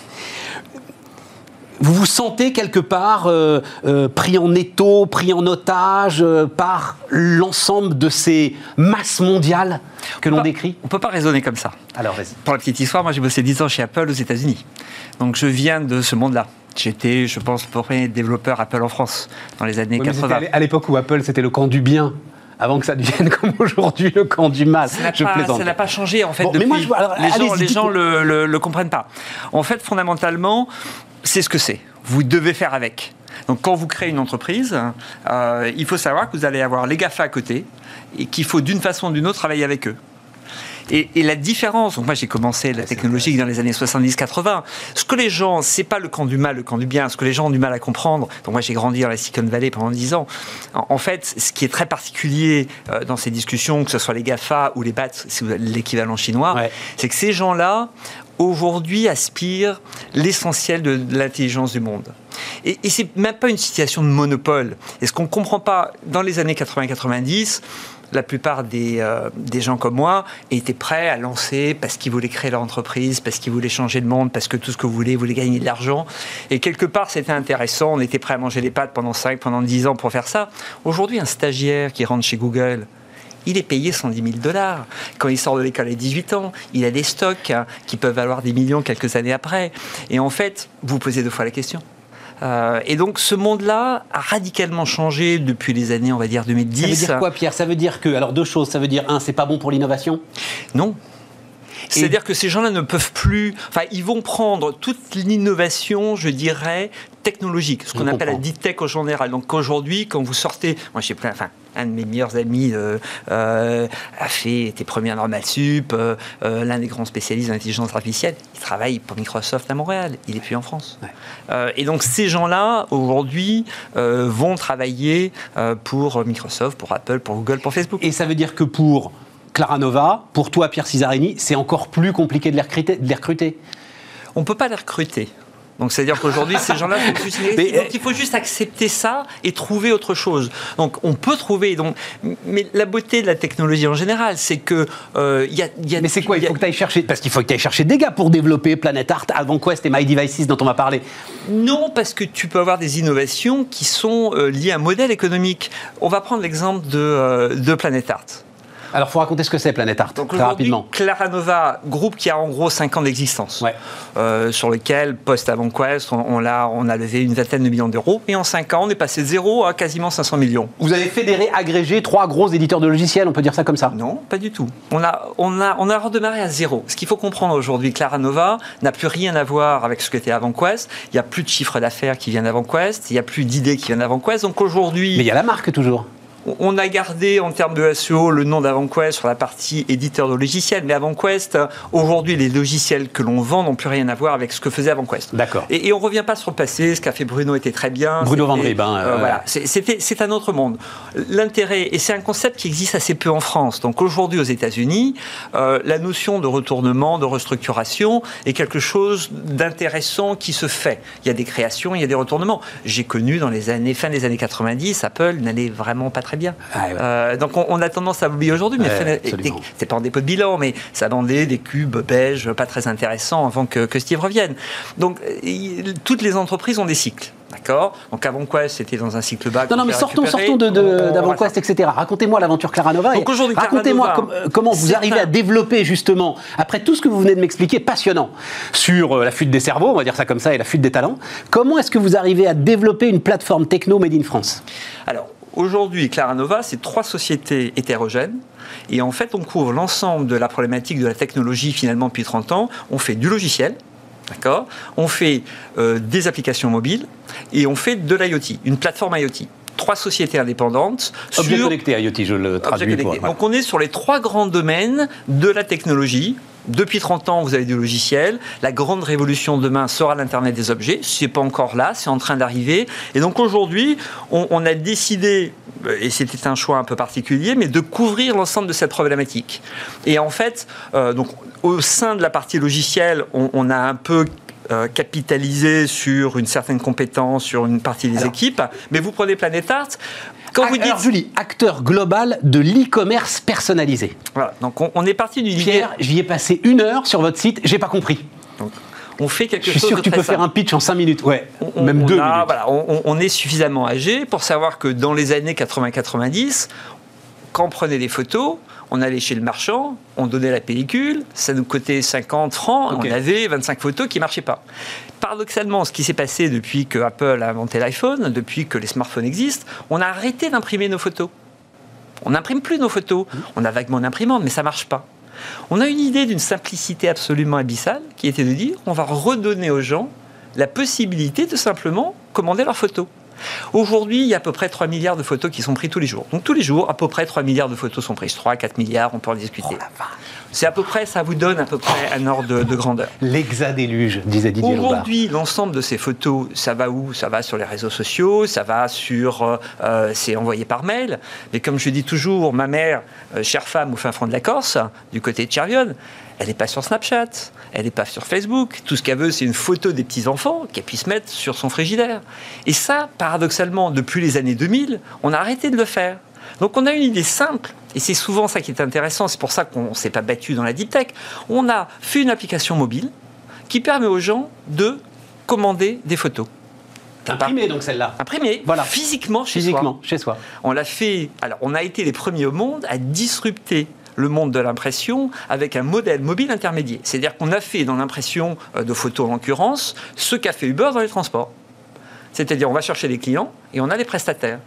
[SPEAKER 1] vous vous sentez quelque part euh, euh, pris en étau, pris en otage euh, par l'ensemble de ces masses mondiales que l'on décrit?
[SPEAKER 3] On ne peut pas raisonner comme ça.
[SPEAKER 1] Alors, vas-y.
[SPEAKER 3] Pour la petite histoire, moi j'ai bossé 10 ans chez Apple aux États-Unis. Donc je viens de ce monde-là. J'étais, je pense, le premier développeur Apple en France dans les années 80.
[SPEAKER 1] À l'époque où Apple c'était le camp du bien avant que ça devienne [laughs] comme aujourd'hui le camp du mal.
[SPEAKER 3] Ça n'a
[SPEAKER 1] je
[SPEAKER 3] pas,
[SPEAKER 1] plaisante.
[SPEAKER 3] ça n'a pas changé en fait
[SPEAKER 1] Bon, mais
[SPEAKER 3] depuis.
[SPEAKER 1] moi, je vois- alors,
[SPEAKER 3] les gens, les
[SPEAKER 1] dites-
[SPEAKER 3] gens le, le- le comprennent pas. En fait, fondamentalement, c'est ce que c'est. Vous devez faire avec. Donc, quand vous créez une entreprise, euh, il faut savoir que vous allez avoir les GAFA à côté et qu'il faut d'une façon ou d'une autre travailler avec eux. Et, et la différence, donc moi j'ai commencé la technologie dans les années 70-80, ce que les gens, c'est pas le camp du mal, le camp du bien, ce que les gens ont du mal à comprendre, donc moi j'ai grandi dans la Silicon Valley pendant 10 ans, en, en fait ce qui est très particulier euh, dans ces discussions, que ce soit les GAFA ou les BAT, c'est l'équivalent chinois,
[SPEAKER 1] Ouais.
[SPEAKER 3] c'est que ces gens-là, aujourd'hui, aspirent l'essentiel de, l'intelligence du monde. Et, et c'est même pas une situation de monopole. Et ce qu'on ne comprend pas, dans les années 80-90, la plupart des, euh, des gens comme moi étaient prêts à lancer parce qu'ils voulaient créer leur entreprise, parce qu'ils voulaient changer le monde, parce que tout ce que vous voulez, vous voulez gagner de l'argent. Et quelque part, c'était intéressant. On était prêt à manger les pâtes pendant 5, pendant 10 ans pour faire ça. Aujourd'hui, un stagiaire qui rentre chez Google, il est payé 110 000 dollars. Quand il sort de l'école à 18 ans, il a des stocks hein, qui peuvent valoir des millions quelques années après. Et en fait, vous posez deux fois la question. Euh, et donc ce monde-là a radicalement changé depuis les années, on va dire 2010.
[SPEAKER 1] Ça veut dire quoi, Pierre? Ça veut dire que, alors deux choses, ça veut dire, un, c'est pas bon pour l'innovation?
[SPEAKER 3] Non. C'est-à-dire que ces gens-là ne peuvent plus. Enfin, ils vont prendre toute l'innovation, je dirais, technologique, ce qu'on appelle la deep tech au général. Donc aujourd'hui, quand vous sortez, moi j'ai plein, enfin, un de mes meilleurs amis euh, euh, a fait, était premier à Normal Sup, euh, l'un des grands spécialistes d'intelligence artificielle. Il travaille pour Microsoft à Montréal. Il est plus en France.
[SPEAKER 1] Ouais.
[SPEAKER 3] Et donc ces gens-là aujourd'hui vont travailler pour Microsoft, pour Apple, pour Google, pour Facebook.
[SPEAKER 1] Et ça veut dire que pour Clara Nova, pour toi, Pierre Cisarini, c'est encore plus compliqué de les recruter. De les recruter.
[SPEAKER 3] on ne peut pas les recruter. Donc c'est-à-dire qu'aujourd'hui, ces gens-là sont [laughs]
[SPEAKER 1] Mais,
[SPEAKER 3] négatifs. Donc il faut juste accepter ça et trouver autre chose. Donc on peut trouver. Donc, mais la beauté de la technologie en général, c'est que euh, y a, y a-
[SPEAKER 1] Mais c'est quoi Il
[SPEAKER 3] a-
[SPEAKER 1] faut que tu ailles chercher. Parce qu'il faut que tu ailles chercher des gars pour développer Planet Art, AdvanQuest et My Devices dont on va parler.
[SPEAKER 3] Non, parce que tu peux avoir des innovations qui sont euh, liées à un modèle économique. On va prendre l'exemple de, euh, de Planet Art.
[SPEAKER 1] Alors, faut raconter ce que c'est Planet Art,
[SPEAKER 3] Donc
[SPEAKER 1] très rapidement.
[SPEAKER 3] Claranova, groupe qui a en gros 5 ans d'existence,
[SPEAKER 1] Ouais.
[SPEAKER 3] euh, sur lequel, post-avant Quest, on, on, l'a- on a levé une vingtaine de millions d'euros. Et en 5 ans, on est passé de zéro à quasiment 500 millions.
[SPEAKER 1] Vous avez fédéré, agrégé trois gros éditeurs de logiciels, on peut dire ça comme ça?
[SPEAKER 3] Non, pas du tout. On a, on a, on a redémarré à zéro. Ce qu'il faut comprendre aujourd'hui, Claranova n'a plus rien à voir avec ce que était avant Quest. Il n'y a plus de chiffre d'affaires qui viennent d'avant Quest. Il n'y a plus d'idées qui viennent d'avant Quest. Donc aujourd'hui,
[SPEAKER 1] Mais il y a la marque toujours.
[SPEAKER 3] On a gardé en termes de SEO le nom d'AvantQuest sur la partie éditeur de logiciels, mais AvantQuest, aujourd'hui, les logiciels que l'on vend n'ont plus rien à voir avec ce que faisait AvantQuest.
[SPEAKER 1] D'accord.
[SPEAKER 3] Et, et on revient pas sur le passé, ce qu'a fait Bruno était très bien.
[SPEAKER 1] Bruno Drieb, hein,
[SPEAKER 3] euh,
[SPEAKER 1] euh,
[SPEAKER 3] voilà, C'est- un autre monde. L'intérêt, et c'est un concept qui existe assez peu en France. Donc aujourd'hui aux États-Unis, euh, la notion de retournement, de restructuration est quelque chose d'intéressant qui se fait. Il y a des créations, il y a des retournements. J'ai connu dans les années fin des années 90, Apple n'allait vraiment pas très bien.
[SPEAKER 1] Ah ouais.
[SPEAKER 3] Euh, donc on, on a tendance à l'oublier aujourd'hui, mais
[SPEAKER 1] Ouais,
[SPEAKER 3] c'était pas en dépôt de bilan, mais ça vendait des cubes beiges pas très intéressants avant que, que Steve revienne. Donc il- toutes les entreprises ont des cycles. D'accord? Donc avant quoi c'était dans un cycle bas.
[SPEAKER 1] Non, non, mais sortons, sortons de, de-
[SPEAKER 3] On- on-
[SPEAKER 1] d'AvantQuest, etc. Racontez-moi l'aventure Claranova.
[SPEAKER 3] Donc
[SPEAKER 1] et
[SPEAKER 3] aujourd'hui,
[SPEAKER 1] Racontez-moi com- comment vous
[SPEAKER 3] c'est
[SPEAKER 1] arrivez
[SPEAKER 3] un-
[SPEAKER 1] à développer justement, après tout ce que vous venez de m'expliquer, passionnant, sur euh, la fuite des cerveaux, on va dire ça comme ça, et la fuite des talents, comment est-ce que vous arrivez à développer une plateforme techno made in France?
[SPEAKER 3] Alors, aujourd'hui, Claranova, c'est trois sociétés hétérogènes. Et en fait, on couvre l'ensemble de la problématique de la technologie finalement depuis 30 ans. On fait du logiciel, d'accord? On fait euh, des applications mobiles et on fait de l'IoT, une plateforme IoT. Trois sociétés indépendantes
[SPEAKER 1] Objet
[SPEAKER 3] sur
[SPEAKER 1] connecté IoT, je le traduis. pour-.
[SPEAKER 3] Donc on est sur les trois grands domaines de la technologie. Depuis 30 ans, vous avez du logiciel. La grande révolution demain sera l'Internet des objets. C'est pas encore là, c'est en train d'arriver. Et donc aujourd'hui, on, on a décidé, euh, et c'était un choix un peu particulier, mais de couvrir l'ensemble de cette problématique. Et en fait, euh, donc au sein de la partie logicielle, on, on a un peu euh, capitalisé sur une certaine compétence, sur une partie des
[SPEAKER 1] Alors.
[SPEAKER 3] équipes. Mais vous prenez Planet Art, quand vous
[SPEAKER 1] Ah,
[SPEAKER 3] dites
[SPEAKER 1] alors, Julie, acteur global de l'e-commerce personnalisé.
[SPEAKER 3] Voilà, donc on, on est parti d'une idée.
[SPEAKER 1] Pierre, j'y ai passé une heure sur votre site, j'ai pas compris.
[SPEAKER 3] Donc, on fait quelque
[SPEAKER 1] Je suis
[SPEAKER 3] chose
[SPEAKER 1] sûr que tu peux faire un pitch en 5 minutes, ouais,
[SPEAKER 3] On-
[SPEAKER 1] même
[SPEAKER 3] on
[SPEAKER 1] 2
[SPEAKER 3] a-
[SPEAKER 1] minutes.
[SPEAKER 3] voilà, on, on est suffisamment âgé pour savoir que dans les années 80-90, quand on prenait des photos, on allait chez le marchand, on donnait la pellicule, ça nous coûtait 50 francs, on avait 25 photos qui marchaient pas. Paradoxalement, ce qui s'est passé depuis que Apple a inventé l'iPhone, depuis que les smartphones existent, on a arrêté d'imprimer nos photos. On n'imprime plus nos photos. On a vaguement une imprimante, mais ça marche pas. On a une idée d'une simplicité absolument abyssale qui était de dire on va redonner aux gens la possibilité de simplement commander leurs photos. Aujourd'hui, il y a à peu près 3 milliards de photos qui sont prises tous les jours. Donc tous les jours, à peu près 3 milliards de photos sont prises. 3, 4 milliards, on peut en discuter.
[SPEAKER 1] Oh
[SPEAKER 3] c'est à peu près, ça vous donne à peu près un ordre de, grandeur.
[SPEAKER 1] L'exadéluge, disait Didier
[SPEAKER 3] Aujourd'hui, l'ensemble de ces photos, ça va où? Ça va sur les réseaux sociaux, ça va sur... Euh, euh, c'est envoyé par mail. Mais comme je dis toujours, ma mère, euh, chère femme au fin fond de la Corse, du côté de Chervionne, elle n'est pas sur Snapchat, elle n'est pas sur Facebook. Tout ce qu'elle veut, c'est une photo des petits-enfants qu'elle puisse mettre sur son frigidaire. Et ça, paradoxalement, depuis les années 2000, on a arrêté de le faire. Donc on a une idée simple, et c'est souvent ça qui est intéressant, c'est pour ça qu'on ne s'est pas battu dans la deep tech. On a fait une application mobile qui permet aux gens de commander des photos.
[SPEAKER 1] Imprimée donc celle-là.
[SPEAKER 3] Imprimée,
[SPEAKER 1] voilà.
[SPEAKER 3] physiquement chez
[SPEAKER 1] physiquement, chez soi.
[SPEAKER 3] On l'a fait. Alors, on a été les premiers au monde à disrupter le monde de l'impression avec un modèle mobile intermédiaire. C'est-à-dire qu'on a fait dans l'impression euh, de photos en l'occurrence ce qu'a fait Uber dans les transports. C'est-à-dire on va chercher des clients et on a des prestataires.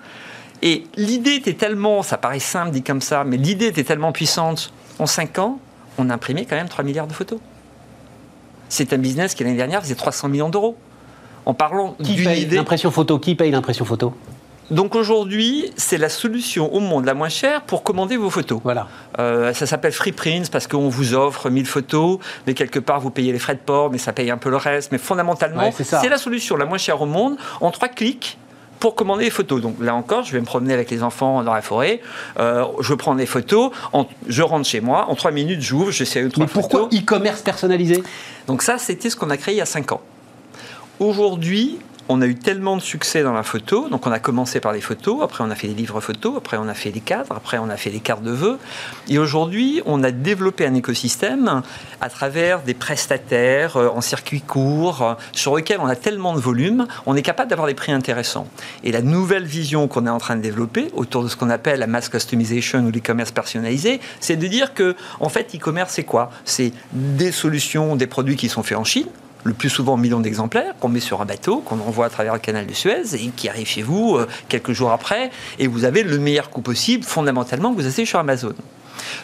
[SPEAKER 3] Et l'idée était tellement, ça paraît simple dit comme ça, mais l'idée était tellement puissante. En 5 ans, on a imprimé quand même 3 milliards de photos. C'est un business qui l'année dernière faisait 300 millions d'euros. En parlant
[SPEAKER 1] d'une idée. L'impression photo, qui paye l'impression photo?
[SPEAKER 3] Donc aujourd'hui, c'est la solution au monde la moins chère pour commander vos photos.
[SPEAKER 1] Voilà.
[SPEAKER 3] Euh, ça s'appelle Free Prints parce qu'on vous offre 1000 photos, mais quelque part vous payez les frais de port, mais ça paye un peu le reste. Mais fondamentalement, c'est la solution la moins chère au monde en trois clics pour commander les photos. Donc là encore, je vais me promener avec les enfants dans la forêt, euh, je prends des photos, je rentre chez moi, en trois minutes j'ouvre, j'essaie de
[SPEAKER 1] trois Mais pourquoi e-commerce personnalisé?
[SPEAKER 3] Donc ça, c'était ce qu'on a créé il y a cinq ans. Aujourd'hui, on a eu tellement de succès dans la photo, donc on a commencé par les photos, après on a fait des livres photos, après on a fait des cadres, après on a fait des cartes de vœux, et aujourd'hui on a développé un écosystème à travers des prestataires euh, en circuit court, euh, sur lequel on a tellement de volume, on est capable d'avoir des prix intéressants. Et la nouvelle vision qu'on est en train de développer autour de ce qu'on appelle la mass customization ou l'e-commerce personnalisé, c'est de dire que en fait e-commerce c'est quoi? C'est des solutions, des produits qui sont faits en Chine, le plus souvent millions d'exemplaires, qu'on met sur un bateau, qu'on envoie à travers le canal de Suez et qui arrive chez vous euh, quelques jours après, et vous avez le meilleur coût possible, fondamentalement, que vous achetez sur Amazon.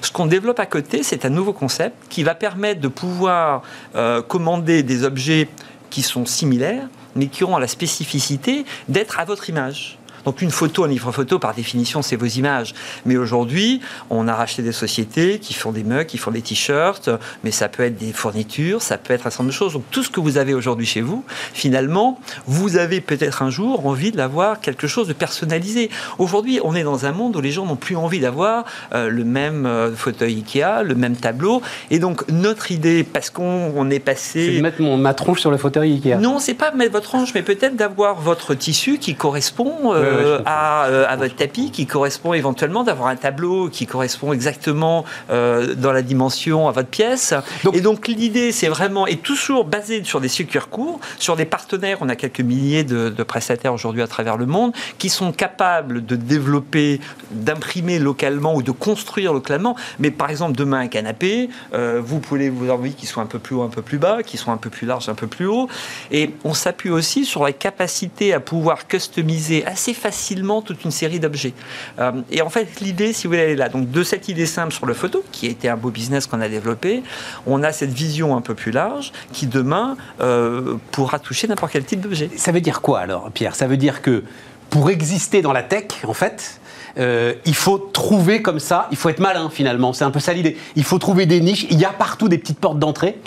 [SPEAKER 3] Ce qu'on développe à côté, c'est un nouveau concept qui va permettre de pouvoir euh, commander des objets qui sont similaires, mais qui auront la spécificité d'être à votre image. Donc une photo, un livre photo, par définition, c'est vos images. Mais aujourd'hui, on a racheté des sociétés qui font des mugs, qui font des t-shirts, mais ça peut être des fournitures, ça peut être un certain nombre de choses. Donc tout ce que vous avez aujourd'hui chez vous, finalement, vous avez peut-être un jour envie d'avoir quelque chose de personnalisé. Aujourd'hui, on est dans un monde où les gens n'ont plus envie d'avoir euh, le même euh, fauteuil Ikea, le même tableau. Et donc notre idée, parce qu'on est passé...
[SPEAKER 1] C'est de mettre mon, ma tronche sur le fauteuil Ikea.
[SPEAKER 3] Non, c'est pas mettre votre tronche, mais peut-être d'avoir votre tissu qui correspond... Euh, euh, euh, à, votre tapis qui correspond éventuellement d'avoir un tableau qui correspond exactement euh, dans la dimension à votre pièce. et donc l'idée, c'est vraiment, et toujours basé sur des circuits courts, sur des partenaires, on a quelques milliers de, prestataires aujourd'hui à travers le monde, qui sont capables de développer, d'imprimer localement ou de construire localement. Mais par exemple, demain, un canapé, vous pouvez vous envie qu'il soit un peu plus haut, un peu plus bas, qu'il soit un peu plus large, un peu plus haut. Et on s'appuie aussi sur la capacité à pouvoir customiser assez facilement toute une série d'objets. Euh, et en fait, l'idée, si vous voulez, elle est là. Donc, de cette idée simple sur le photo, qui a été un beau business qu'on a développé, on a cette vision un peu plus large qui, demain, euh, pourra toucher n'importe quel type d'objet.
[SPEAKER 1] Ça veut dire quoi, alors, Pierre? Ça veut dire que pour exister dans la tech, en fait, euh, il faut trouver comme ça, il faut être malin finalement, c'est un peu ça l'idée. Il faut trouver des niches, il y a partout des petites portes d'entrée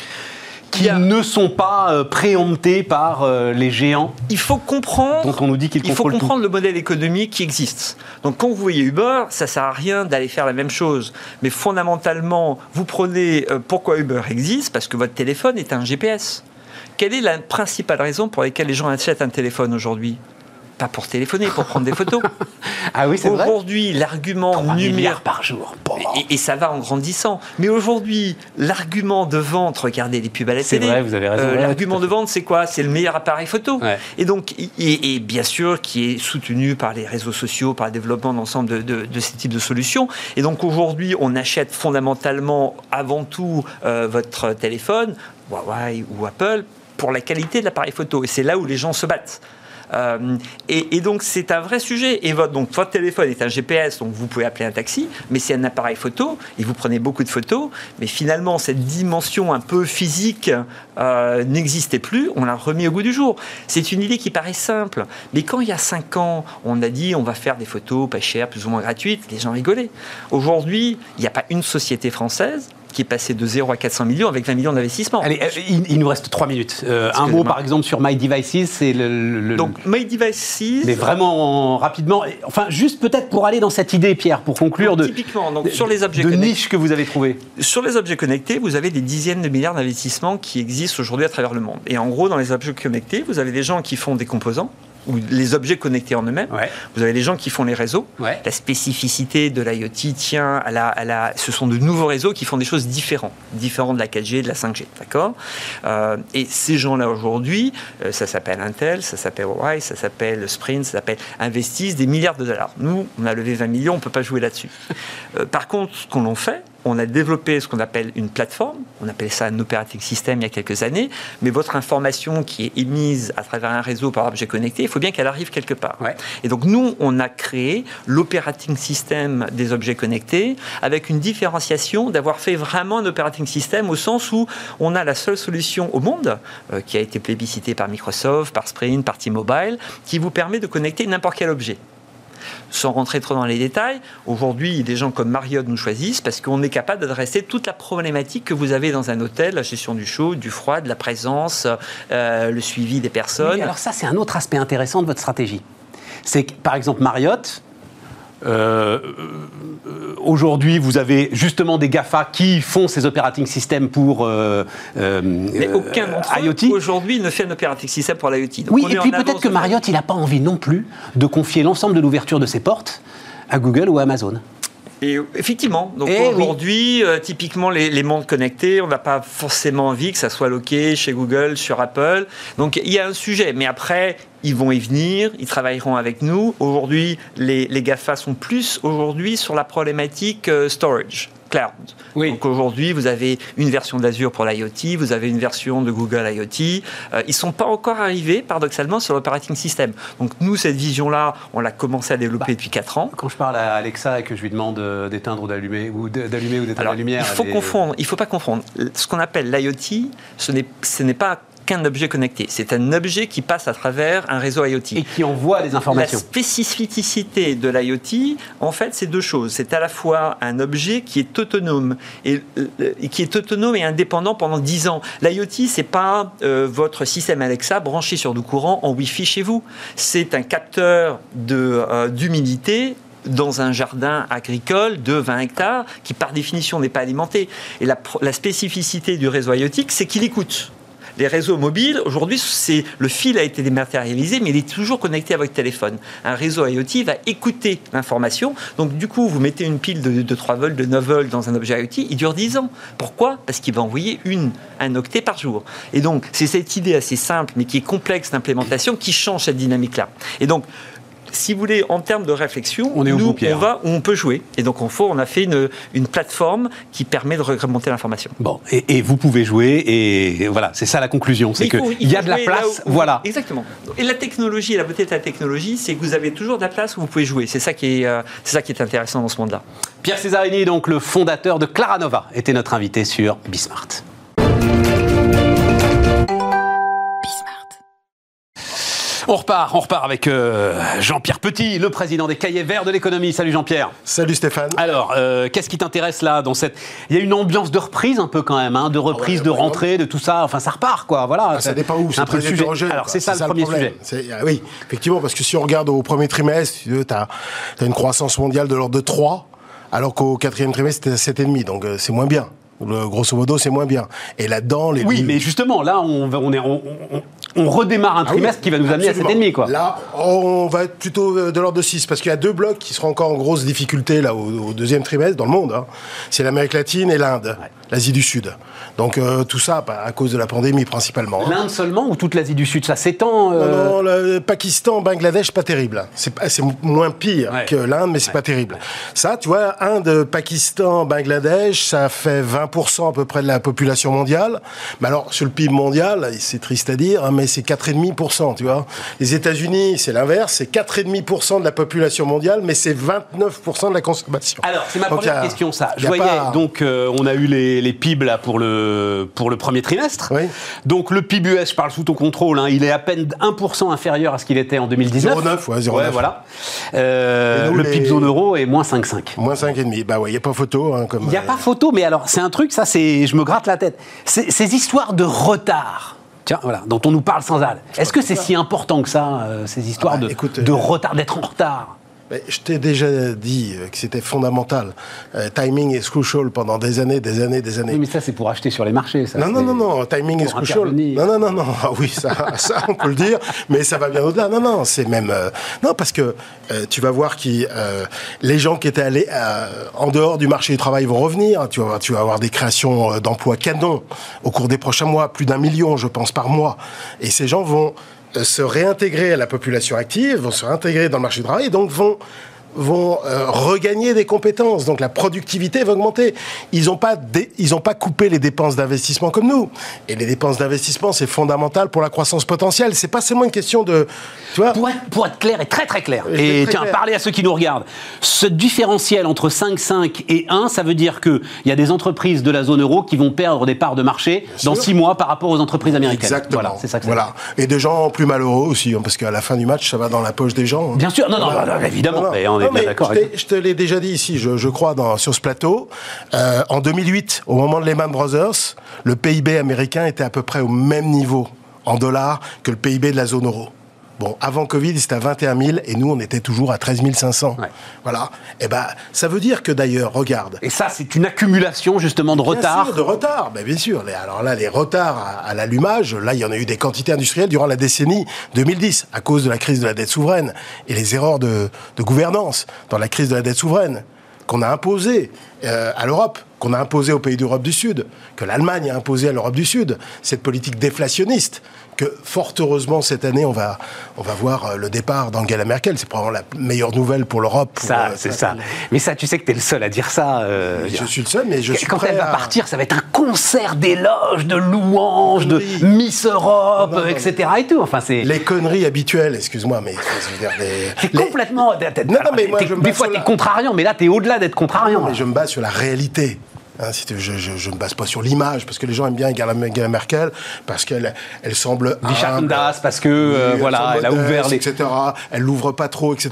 [SPEAKER 1] qui ne sont pas euh, préemptés par euh, les géants.
[SPEAKER 3] Il faut comprendre.
[SPEAKER 1] Dont on nous dit qu'ils
[SPEAKER 3] Il faut comprendre le modèle économique qui existe. Donc quand vous voyez Uber, ça sert à rien d'aller faire la même chose. Mais fondamentalement, vous prenez euh, pourquoi Uber existe? Parce que votre téléphone est un GPS. Quelle est la principale raison pour laquelle les gens achètent un téléphone aujourd'hui? Pas pour téléphoner, pour prendre des photos. [laughs]
[SPEAKER 1] ah oui, c'est vrai.
[SPEAKER 3] Aujourd'hui, l'argument numérique
[SPEAKER 1] par jour.
[SPEAKER 3] Et, ça va en grandissant. Mais aujourd'hui, l'argument de vente, regardez les pubs à la télé.
[SPEAKER 1] C'est vrai, vous avez raison. Euh,
[SPEAKER 3] l'argument de vente, c'est quoi? C'est le meilleur appareil photo. Et donc, et, bien sûr, qui est soutenu par les réseaux sociaux, par le développement d'ensemble de, de, ces types de solutions. Et donc aujourd'hui, on achète fondamentalement, avant tout, euh, votre téléphone, Huawei ou Apple, pour la qualité de l'appareil photo. Et c'est là où les gens se battent. Euh, et, donc, c'est un vrai sujet. Et votre, donc, votre téléphone est un GPS, donc vous pouvez appeler un taxi, mais c'est un appareil photo, et vous prenez beaucoup de photos, mais finalement, cette dimension un peu physique euh, n'existait plus, on l'a remis au goût du jour. C'est une idée qui paraît simple, mais quand il y a 5 ans, on a dit on va faire des photos pas chères, plus ou moins gratuites, les gens rigolaient. Aujourd'hui, il n'y a pas une société française qui est passé de 0 à 400 millions avec 20 millions d'investissements.
[SPEAKER 1] Allez, euh, il, nous reste 3 minutes. Euh, un mot, par exemple, sur My Devices. C'est le,
[SPEAKER 3] Donc, My Devices.
[SPEAKER 1] Mais vraiment rapidement. Enfin, juste peut-être pour aller dans cette idée, Pierre, pour conclure de.
[SPEAKER 3] Typiquement, donc, sur les objets
[SPEAKER 1] de
[SPEAKER 3] connectés.
[SPEAKER 1] niche que vous avez trouvé.
[SPEAKER 3] Sur les objets connectés, vous avez des dizaines de milliards d'investissements qui existent aujourd'hui à travers le monde. Et en gros, dans les objets connectés, vous avez des gens qui font des composants ou les objets connectés en eux-mêmes. Vous avez les gens qui font les réseaux. La spécificité de l'IoT tient à la, à la, Ce sont de nouveaux réseaux qui font des choses différentes, différentes de la 4G, de la 5G. D'accord? Euh, Et ces gens-là aujourd'hui, euh, ça s'appelle Intel, ça s'appelle Huawei, ça s'appelle Sprint, ça s'appelle investissent des milliards de dollars. Nous, on a levé 20 millions, on ne peut pas jouer là-dessus. Euh, par contre, ce qu'on en fait, on a développé ce qu'on appelle une plateforme. On appelait ça un operating system il y a quelques années. Mais votre information qui est émise à travers un réseau par objet connecté, il faut bien qu'elle arrive quelque part. Et donc nous, on a créé l'operating system des objets connectés avec une différenciation d'avoir fait vraiment un operating system au sens où on a la seule solution au monde euh, qui a été plébiscitée par Microsoft, par Sprint, par T-Mobile, qui vous permet de connecter n'importe quel objet sans rentrer trop dans les détails, aujourd'hui, des gens comme Marriott nous choisissent parce qu'on est capable d'adresser toute la problématique que vous avez dans un hôtel, la gestion du chaud, du froid, de la présence, euh, le suivi des personnes.
[SPEAKER 1] alors ça, c'est un autre aspect intéressant de votre stratégie. C'est que, par exemple, Marriott, euh, euh, aujourd'hui, vous avez justement des GAFA qui font ces operating systems pour euh,
[SPEAKER 3] Mais aucun d'entre IoT. aujourd'hui ne fait un operating system pour l'IoT.
[SPEAKER 1] Oui, et puis peut-être que Marriott, il n'a pas envie non plus de confier l'ensemble de l'ouverture de ses portes à Google ou à Amazon.
[SPEAKER 3] Et effectivement, donc eh aujourd'hui, typiquement les, les, mondes connectés, on n'a pas forcément envie que ça soit loqué chez Google, sur Apple. Donc il y a un sujet, mais après, ils vont y venir, ils travailleront avec nous. Aujourd'hui, les, les GAFA sont plus aujourd'hui sur la problématique euh, storage. Cloud. Oui. Donc aujourd'hui, vous avez une version d'Azure pour l'IoT, vous avez une version de Google IoT. Euh, ils ne sont pas encore arrivés, paradoxalement, sur l'operating system. Donc nous, cette vision-là, on l'a commencé à développer bah, depuis 4 ans.
[SPEAKER 1] Quand je parle à Alexa et que je lui demande euh, d'éteindre ou d'allumer ou d'allumer ou d'éteindre la lumière,
[SPEAKER 3] il faut confondre. Il faut pas confondre. Ce qu'on appelle l'IoT, ce n'est pas un objet connecté. C'est un objet qui passe à travers un réseau IoT.
[SPEAKER 1] Et qui envoie des informations.
[SPEAKER 3] La spécificité de l'IoT, en fait, c'est deux choses. C'est à la fois un objet qui est autonome et, euh, qui est autonome et indépendant pendant 10 ans. L'IoT, c'est pas euh, votre système Alexa branché sur du courant en Wi-Fi chez vous. C'est un capteur euh, d'humidité dans un jardin agricole de 20 hectares qui par définition n'est pas alimenté. Et la, la spécificité du réseau IoT, c'est qu'il écoute les réseaux mobiles, aujourd'hui, c'est le fil a été dématérialisé, mais il est toujours connecté à votre téléphone. Un réseau IoT va écouter l'information. Donc, du coup, vous mettez une pile de, 3 volts, de 9 volts dans un objet IoT, il dure 10 ans. Pourquoi? Parce qu'il va envoyer une, un octet par jour. Et donc, c'est cette idée assez simple, mais qui est complexe d'implémentation, qui change cette dynamique-là. Et donc, si vous voulez, en termes de réflexion,
[SPEAKER 1] on est
[SPEAKER 3] nous, on va où on peut jouer. Et donc, on, a fait une, une plateforme qui permet de remonter l'information.
[SPEAKER 1] Bon, et, vous pouvez jouer, et voilà, c'est ça la conclusion, c'est qu'il y a de la place, voilà.
[SPEAKER 3] Exactement. Et la technologie, la beauté de la technologie, c'est que vous avez toujours de la place où vous pouvez jouer. C'est ça qui est, euh, ça qui est intéressant dans ce monde-là.
[SPEAKER 1] Pierre Césarini, donc le fondateur de Claranova, était notre invité sur Bismart. On repart, on repart avec euh, Jean-Pierre Petit, le président des Cahiers Verts de l'économie. Salut Jean-Pierre.
[SPEAKER 4] Salut Stéphane.
[SPEAKER 1] Alors, euh, qu'est-ce qui t'intéresse là dans cette Il y a une ambiance de reprise un peu quand même, hein, de ah reprise, de rentrée, de tout ça. Enfin, ça repart quoi. Voilà.
[SPEAKER 4] Ah, ça dépend où.
[SPEAKER 1] C'est un peu sujet. Alors c'est ça, le premier sujet.
[SPEAKER 4] Ah oui, effectivement, parce que si on regarde au premier trimestre, tu as, une croissance mondiale de l'ordre de 3, alors qu'au quatrième trimestre c'était 7,5, donc euh, c'est moins bien. Le, grosso modo, c'est moins bien. Et là-dedans, les.
[SPEAKER 1] Oui, mais justement, là, on, on, est, on, on redémarre un ah trimestre qui va nous amener à 7,5 quoi.
[SPEAKER 4] Là, on va être plutôt euh, de l'ordre de 6 parce qu'il y a deux blocs qui seront encore en grosse difficulté là au, deuxième trimestre dans le monde. Hein. C'est l'Amérique latine et l'Inde, l'Asie du Sud. Donc euh, tout ça bah, à cause de la pandémie principalement.
[SPEAKER 1] Hein. L'Inde seulement ou toute l'Asie du Sud? Ça s'étend
[SPEAKER 4] euh Non, le Pakistan, Bangladesh, pas terrible. C'est moins pire que l'Inde, mais c'est pas terrible. Ça, tu vois, Inde, Pakistan, Bangladesh, ça fait 20 1% à peu près de la population mondiale. Mais alors, sur le PIB mondial, c'est triste à dire, hein, mais c'est 4,5%, tu vois. Les États-Unis, c'est l'inverse, c'est 4,5% de la population mondiale, mais c'est 29% de la consommation.
[SPEAKER 1] Alors, c'est ma
[SPEAKER 4] Donc,
[SPEAKER 1] première
[SPEAKER 4] a-
[SPEAKER 1] question, ça. Je voyais,
[SPEAKER 4] pas-
[SPEAKER 1] donc, euh, on a eu les, les PIB là pour le, pour le premier trimestre.
[SPEAKER 4] Oui.
[SPEAKER 1] Donc, le PIB US, je parle sous ton contrôle, hein, il est à peine 1% inférieur à ce qu'il était en 2019.
[SPEAKER 4] 0,9, ouais, 0,9.
[SPEAKER 1] voilà. Euh,
[SPEAKER 4] nous,
[SPEAKER 1] le
[SPEAKER 4] les-
[SPEAKER 1] PIB zone euro est moins 5,5.
[SPEAKER 4] Moins 5,5. Bah ouais, il n'y a pas photo. Hein,
[SPEAKER 1] Il n'y a
[SPEAKER 4] euh,
[SPEAKER 1] pas photo, mais alors, c'est un truc, ça, c'est. Je me gratte la tête. Ces histoires de retard. Tiens, voilà, dont on nous parle sans arrêt. Est-ce que c'est si important que ça, euh, ces histoires
[SPEAKER 4] Ah bah,
[SPEAKER 1] de,
[SPEAKER 4] écoute,
[SPEAKER 1] de
[SPEAKER 4] euh,
[SPEAKER 1] retard, d'être en retard?
[SPEAKER 4] Je t'ai déjà dit euh, que c'était fondamental. Euh, timing is crucial pendant des années, des années, des années.
[SPEAKER 1] Oui, mais ça, c'est pour acheter sur les marchés. Ça,
[SPEAKER 4] Non, non, non, non, timing is
[SPEAKER 1] pour
[SPEAKER 4] crucial. Non, non, non, non. Ah oui, ça, [laughs] ça, on peut le dire, mais ça va bien au-delà. Non, non, c'est même. euh, non, parce que euh, tu vas voir qui les gens qui étaient allés en dehors du marché du travail vont revenir. Tu vas, tu vas avoir des créations d'emplois canons au cours des prochains mois, plus d'un million, je pense, par mois. Et ces gens vont se réintégrer à la population active, vont se réintégrer dans le marché du travail, et donc vont vont euh, regagner des compétences, donc la productivité va augmenter. Ils n'ont pas, dé- ils ont pas coupé les dépenses d'investissement comme nous. Et les dépenses d'investissement, c'est fondamental pour la croissance potentielle. C'est pas seulement une question de, tu vois,
[SPEAKER 1] Pour être, pour être clair et très très clair, et
[SPEAKER 4] très
[SPEAKER 1] tiens,
[SPEAKER 4] clair.
[SPEAKER 1] parlez à ceux qui nous regardent, ce différentiel entre 5,5 et 1, ça veut dire qu'il y a des entreprises de la zone euro qui vont perdre des parts de marché dans
[SPEAKER 4] sûr.
[SPEAKER 1] 6 mois par rapport aux entreprises américaines.
[SPEAKER 4] Exactement.
[SPEAKER 1] Voilà, c'est ça que
[SPEAKER 4] Voilà. Et des gens plus malheureux aussi, hein, parce qu'à la fin du match, ça va dans la poche des gens. hein.
[SPEAKER 1] Bien sûr, non, non, bah, évidemment, mais on est
[SPEAKER 4] Non,
[SPEAKER 1] bien
[SPEAKER 4] mais
[SPEAKER 1] d'accord
[SPEAKER 4] je te l'ai déjà dit ici, je, je crois, dans, sur ce plateau. Euh, en 2008, au moment de Lehman Brothers, le PIB américain était à peu près au même niveau en dollars que le PIB de la zone euro. Bon, avant Covid, c'était à 21 000 et nous, on était toujours à 13 500.
[SPEAKER 1] Ouais.
[SPEAKER 4] Voilà. Et ben, ça veut dire que d'ailleurs, regarde,
[SPEAKER 1] Et ça, c'est une accumulation justement de
[SPEAKER 4] Bien
[SPEAKER 1] retard.
[SPEAKER 4] sûr, de retard, ben bien sûr. Les- Alors là, les retards à, à l'allumage, là, il y en a eu des quantités industrielles durant la décennie 2010, à cause de la crise de la dette souveraine et les erreurs de, de gouvernance dans la crise de la dette souveraine qu'on a imposées euh, à l'Europe, qu'on a imposé aux pays d'Europe du Sud, que l'Allemagne a imposé à l'Europe du Sud, cette politique déflationniste que fort heureusement cette année on va on va voir euh, le départ d'Angela Merkel, c'est probablement la meilleure nouvelle pour l'europe.
[SPEAKER 1] Ça,
[SPEAKER 4] euh,
[SPEAKER 1] c'est ça. Mais ça, tu sais que t'es le seul à dire ça. euh,
[SPEAKER 4] Je suis le seul, mais je suis
[SPEAKER 1] Quand
[SPEAKER 4] prêt
[SPEAKER 1] elle va
[SPEAKER 4] à-
[SPEAKER 1] partir, ça va être un concert d'éloges, de louanges, de. Miss Europe,
[SPEAKER 4] Non, non, non.
[SPEAKER 1] etc. et tout. Enfin, c'est.
[SPEAKER 4] les conneries habituelles, excuse-moi, mais les- les-
[SPEAKER 1] complètement. t'es-
[SPEAKER 4] Non, non, mais moi, je me
[SPEAKER 1] des fois, t'es
[SPEAKER 4] la-
[SPEAKER 1] contrariant, mais là, t'es au-delà d'être contrariant.
[SPEAKER 4] mais je me base sur la réalité. Hein, je, je, je ne base pas sur l'image, parce que les gens aiment bien Angela Angela Merkel, parce qu'elle elle semble.
[SPEAKER 1] Richard
[SPEAKER 4] humble.
[SPEAKER 1] Das, parce que, euh, voilà, elle a ouvert les-
[SPEAKER 4] etc. Elle l'ouvre pas trop, etc.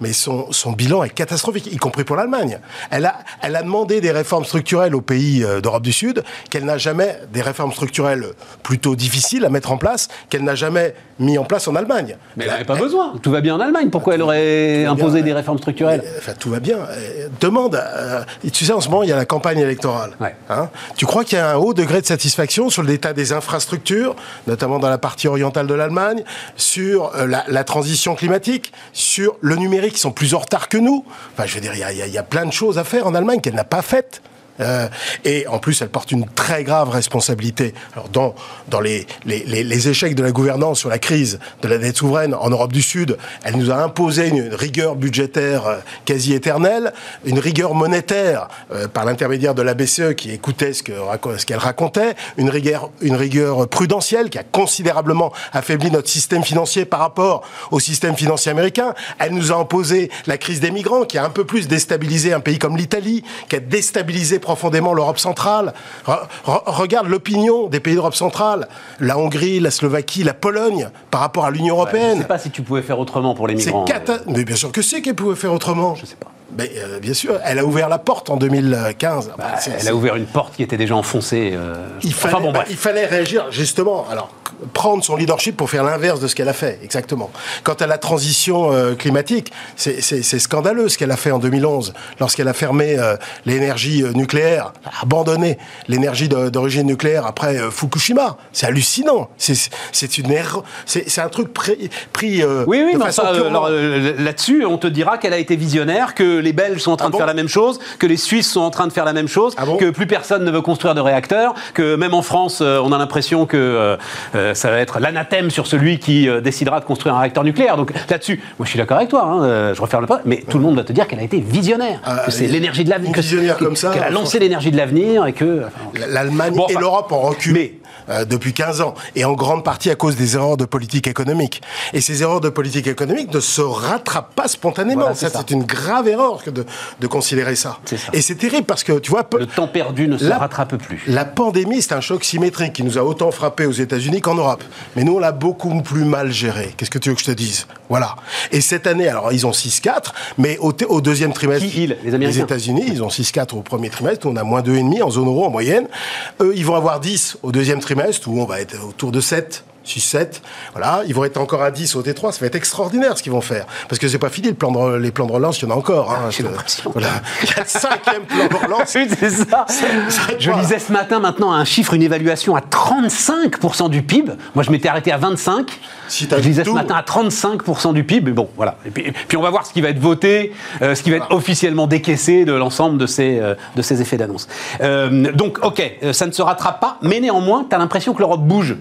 [SPEAKER 4] Mais son, son bilan est catastrophique, y compris pour l'Allemagne. Elle a, elle a demandé des réformes structurelles aux pays euh, d'Europe du Sud, qu'elle n'a jamais, des réformes structurelles plutôt difficiles à mettre en place, qu'elle n'a jamais mis en place en Allemagne.
[SPEAKER 1] Mais elle n'avait pas besoin. Tout va bien en Allemagne. Pourquoi elle aurait
[SPEAKER 4] bien,
[SPEAKER 1] imposé des réformes structurelles
[SPEAKER 4] Mais, Enfin, tout va bien. Euh, Demande. euh, tu sais, en ce moment, il y a la campagne électorale.
[SPEAKER 1] Ouais.
[SPEAKER 4] Hein tu crois qu'il y a un haut degré de satisfaction sur l'état des infrastructures, notamment dans la partie orientale de l'Allemagne, sur euh, la, la transition climatique, sur le numérique, qui sont plus en retard que nous? Enfin, je veux dire, y y il y a plein de choses à faire en Allemagne qu'elle n'a pas faites. Euh, et en plus, elle porte une très grave responsabilité. Alors, dans, dans les, les, les- échecs de la gouvernance sur la crise de la dette souveraine en Europe du Sud, elle nous a imposé une, rigueur budgétaire euh, quasi éternelle, une rigueur monétaire euh, par l'intermédiaire de la BCE qui écoutait ce ce qu'elle racontait, une rigueur, une rigueur prudentielle qui a considérablement affaibli notre système financier par rapport au système financier américain. Elle nous a imposé la crise des migrants qui a un peu plus déstabilisé un pays comme l'Italie, qui a déstabilisé profondément l'Europe centrale. Re- re- regarde l'opinion des pays d'Europe centrale, la Hongrie, la Slovaquie, la Pologne, par rapport à l'Union
[SPEAKER 1] Je ne
[SPEAKER 4] européenne.
[SPEAKER 1] sais pas si tu pouvais faire autrement pour les migrants.
[SPEAKER 4] cata- Mais bien sûr que c'est qu'elle pouvait faire autrement. Je
[SPEAKER 1] sais pas.
[SPEAKER 4] Mais euh, bien sûr, elle a ouvert la porte en 2015.
[SPEAKER 1] Bah, elle a ouvert une porte qui était déjà enfoncée. euh,
[SPEAKER 4] il fallait,
[SPEAKER 1] enfin bon,
[SPEAKER 4] bah, il fallait réagir justement. Alors prendre son leadership pour faire l'inverse de ce qu'elle a fait, exactement. Quant à la transition euh, climatique, c'est scandaleux ce qu'elle a fait en 2011 lorsqu'elle a fermé euh, l'énergie euh, nucléaire, abandonné l'énergie d'origine nucléaire après euh, Fukushima. C'est hallucinant. C'est une erreur. C'est un truc pris, pris
[SPEAKER 1] Oui, oui,
[SPEAKER 4] de
[SPEAKER 1] mais
[SPEAKER 4] façon purement-
[SPEAKER 1] là-dessus, on te dira qu'elle a été visionnaire, que les Belges sont en train
[SPEAKER 4] Ah
[SPEAKER 1] de faire la même chose, que les Suisses sont en train de faire la même chose,
[SPEAKER 4] Ah bon
[SPEAKER 1] que plus personne ne veut construire de réacteurs, que même en France, on a l'impression que euh, ça va être l'anathème sur celui qui euh, décidera de construire un réacteur nucléaire. Donc là-dessus, moi je suis d'accord avec toi, hein, euh, je referme le pas, mais tout le monde va te dire qu'elle a été visionnaire,
[SPEAKER 4] Ah,
[SPEAKER 1] que c'est l'énergie de l'avenir,
[SPEAKER 4] une
[SPEAKER 1] que-
[SPEAKER 4] visionnaire
[SPEAKER 1] que-
[SPEAKER 4] comme ça,
[SPEAKER 1] qu'elle a lancé l'énergie de l'avenir et que. enfin,
[SPEAKER 4] L'Allemagne
[SPEAKER 1] Bon,
[SPEAKER 4] et l'Europe ont reculé. Euh, depuis 15 ans, et en grande partie à cause des erreurs de politique économique. Et ces erreurs de politique économique ne se rattrapent pas spontanément.
[SPEAKER 1] Voilà, c'est
[SPEAKER 4] ça,
[SPEAKER 1] ça.
[SPEAKER 4] c'est une grave erreur que de, de considérer ça. Et c'est terrible parce que, tu vois,
[SPEAKER 1] Le temps perdu ne se rattrape plus.
[SPEAKER 4] la pandémie, c'est un choc symétrique qui nous a autant frappé aux États-Unis qu'en Europe. Mais nous, on l'a beaucoup plus mal géré. Qu'est-ce que tu veux que je te dise? Voilà. Et cette année, alors, ils ont 6-4, mais au, deuxième trimestre.
[SPEAKER 1] Qui, ils Les Américains?
[SPEAKER 4] États-Unis, ils ont 6-4 au premier trimestre. On a moins 2,5 en zone euro en moyenne. Eux, ils vont avoir 10 au deuxième trimestre, où on va être autour de 7. 6-7, voilà, ils vont être encore à 10 au T3, ça va être extraordinaire ce qu'ils vont faire. Parce que c'est pas fini, le plan de, les plans de relance, il y en a encore. hein.
[SPEAKER 1] J'ai l'impression.
[SPEAKER 4] Voilà. Il y a le cinquième plan de relance. [laughs]
[SPEAKER 1] C'est ça. [laughs] Je lisais ce matin maintenant un chiffre, une évaluation à 35% du PIB. Moi, je m'étais arrêté à 25.
[SPEAKER 4] Si t'as
[SPEAKER 1] je lisais
[SPEAKER 4] tout.
[SPEAKER 1] ce matin à 35% du PIB. Mais bon, voilà. Et puis, et puis on va voir ce qui va être voté, euh, ce qui va être officiellement décaissé de l'ensemble de ces, euh, de ces effets d'annonce. Euh, donc, ok, ça ne se rattrape pas, mais néanmoins, tu as l'impression que l'Europe bouge.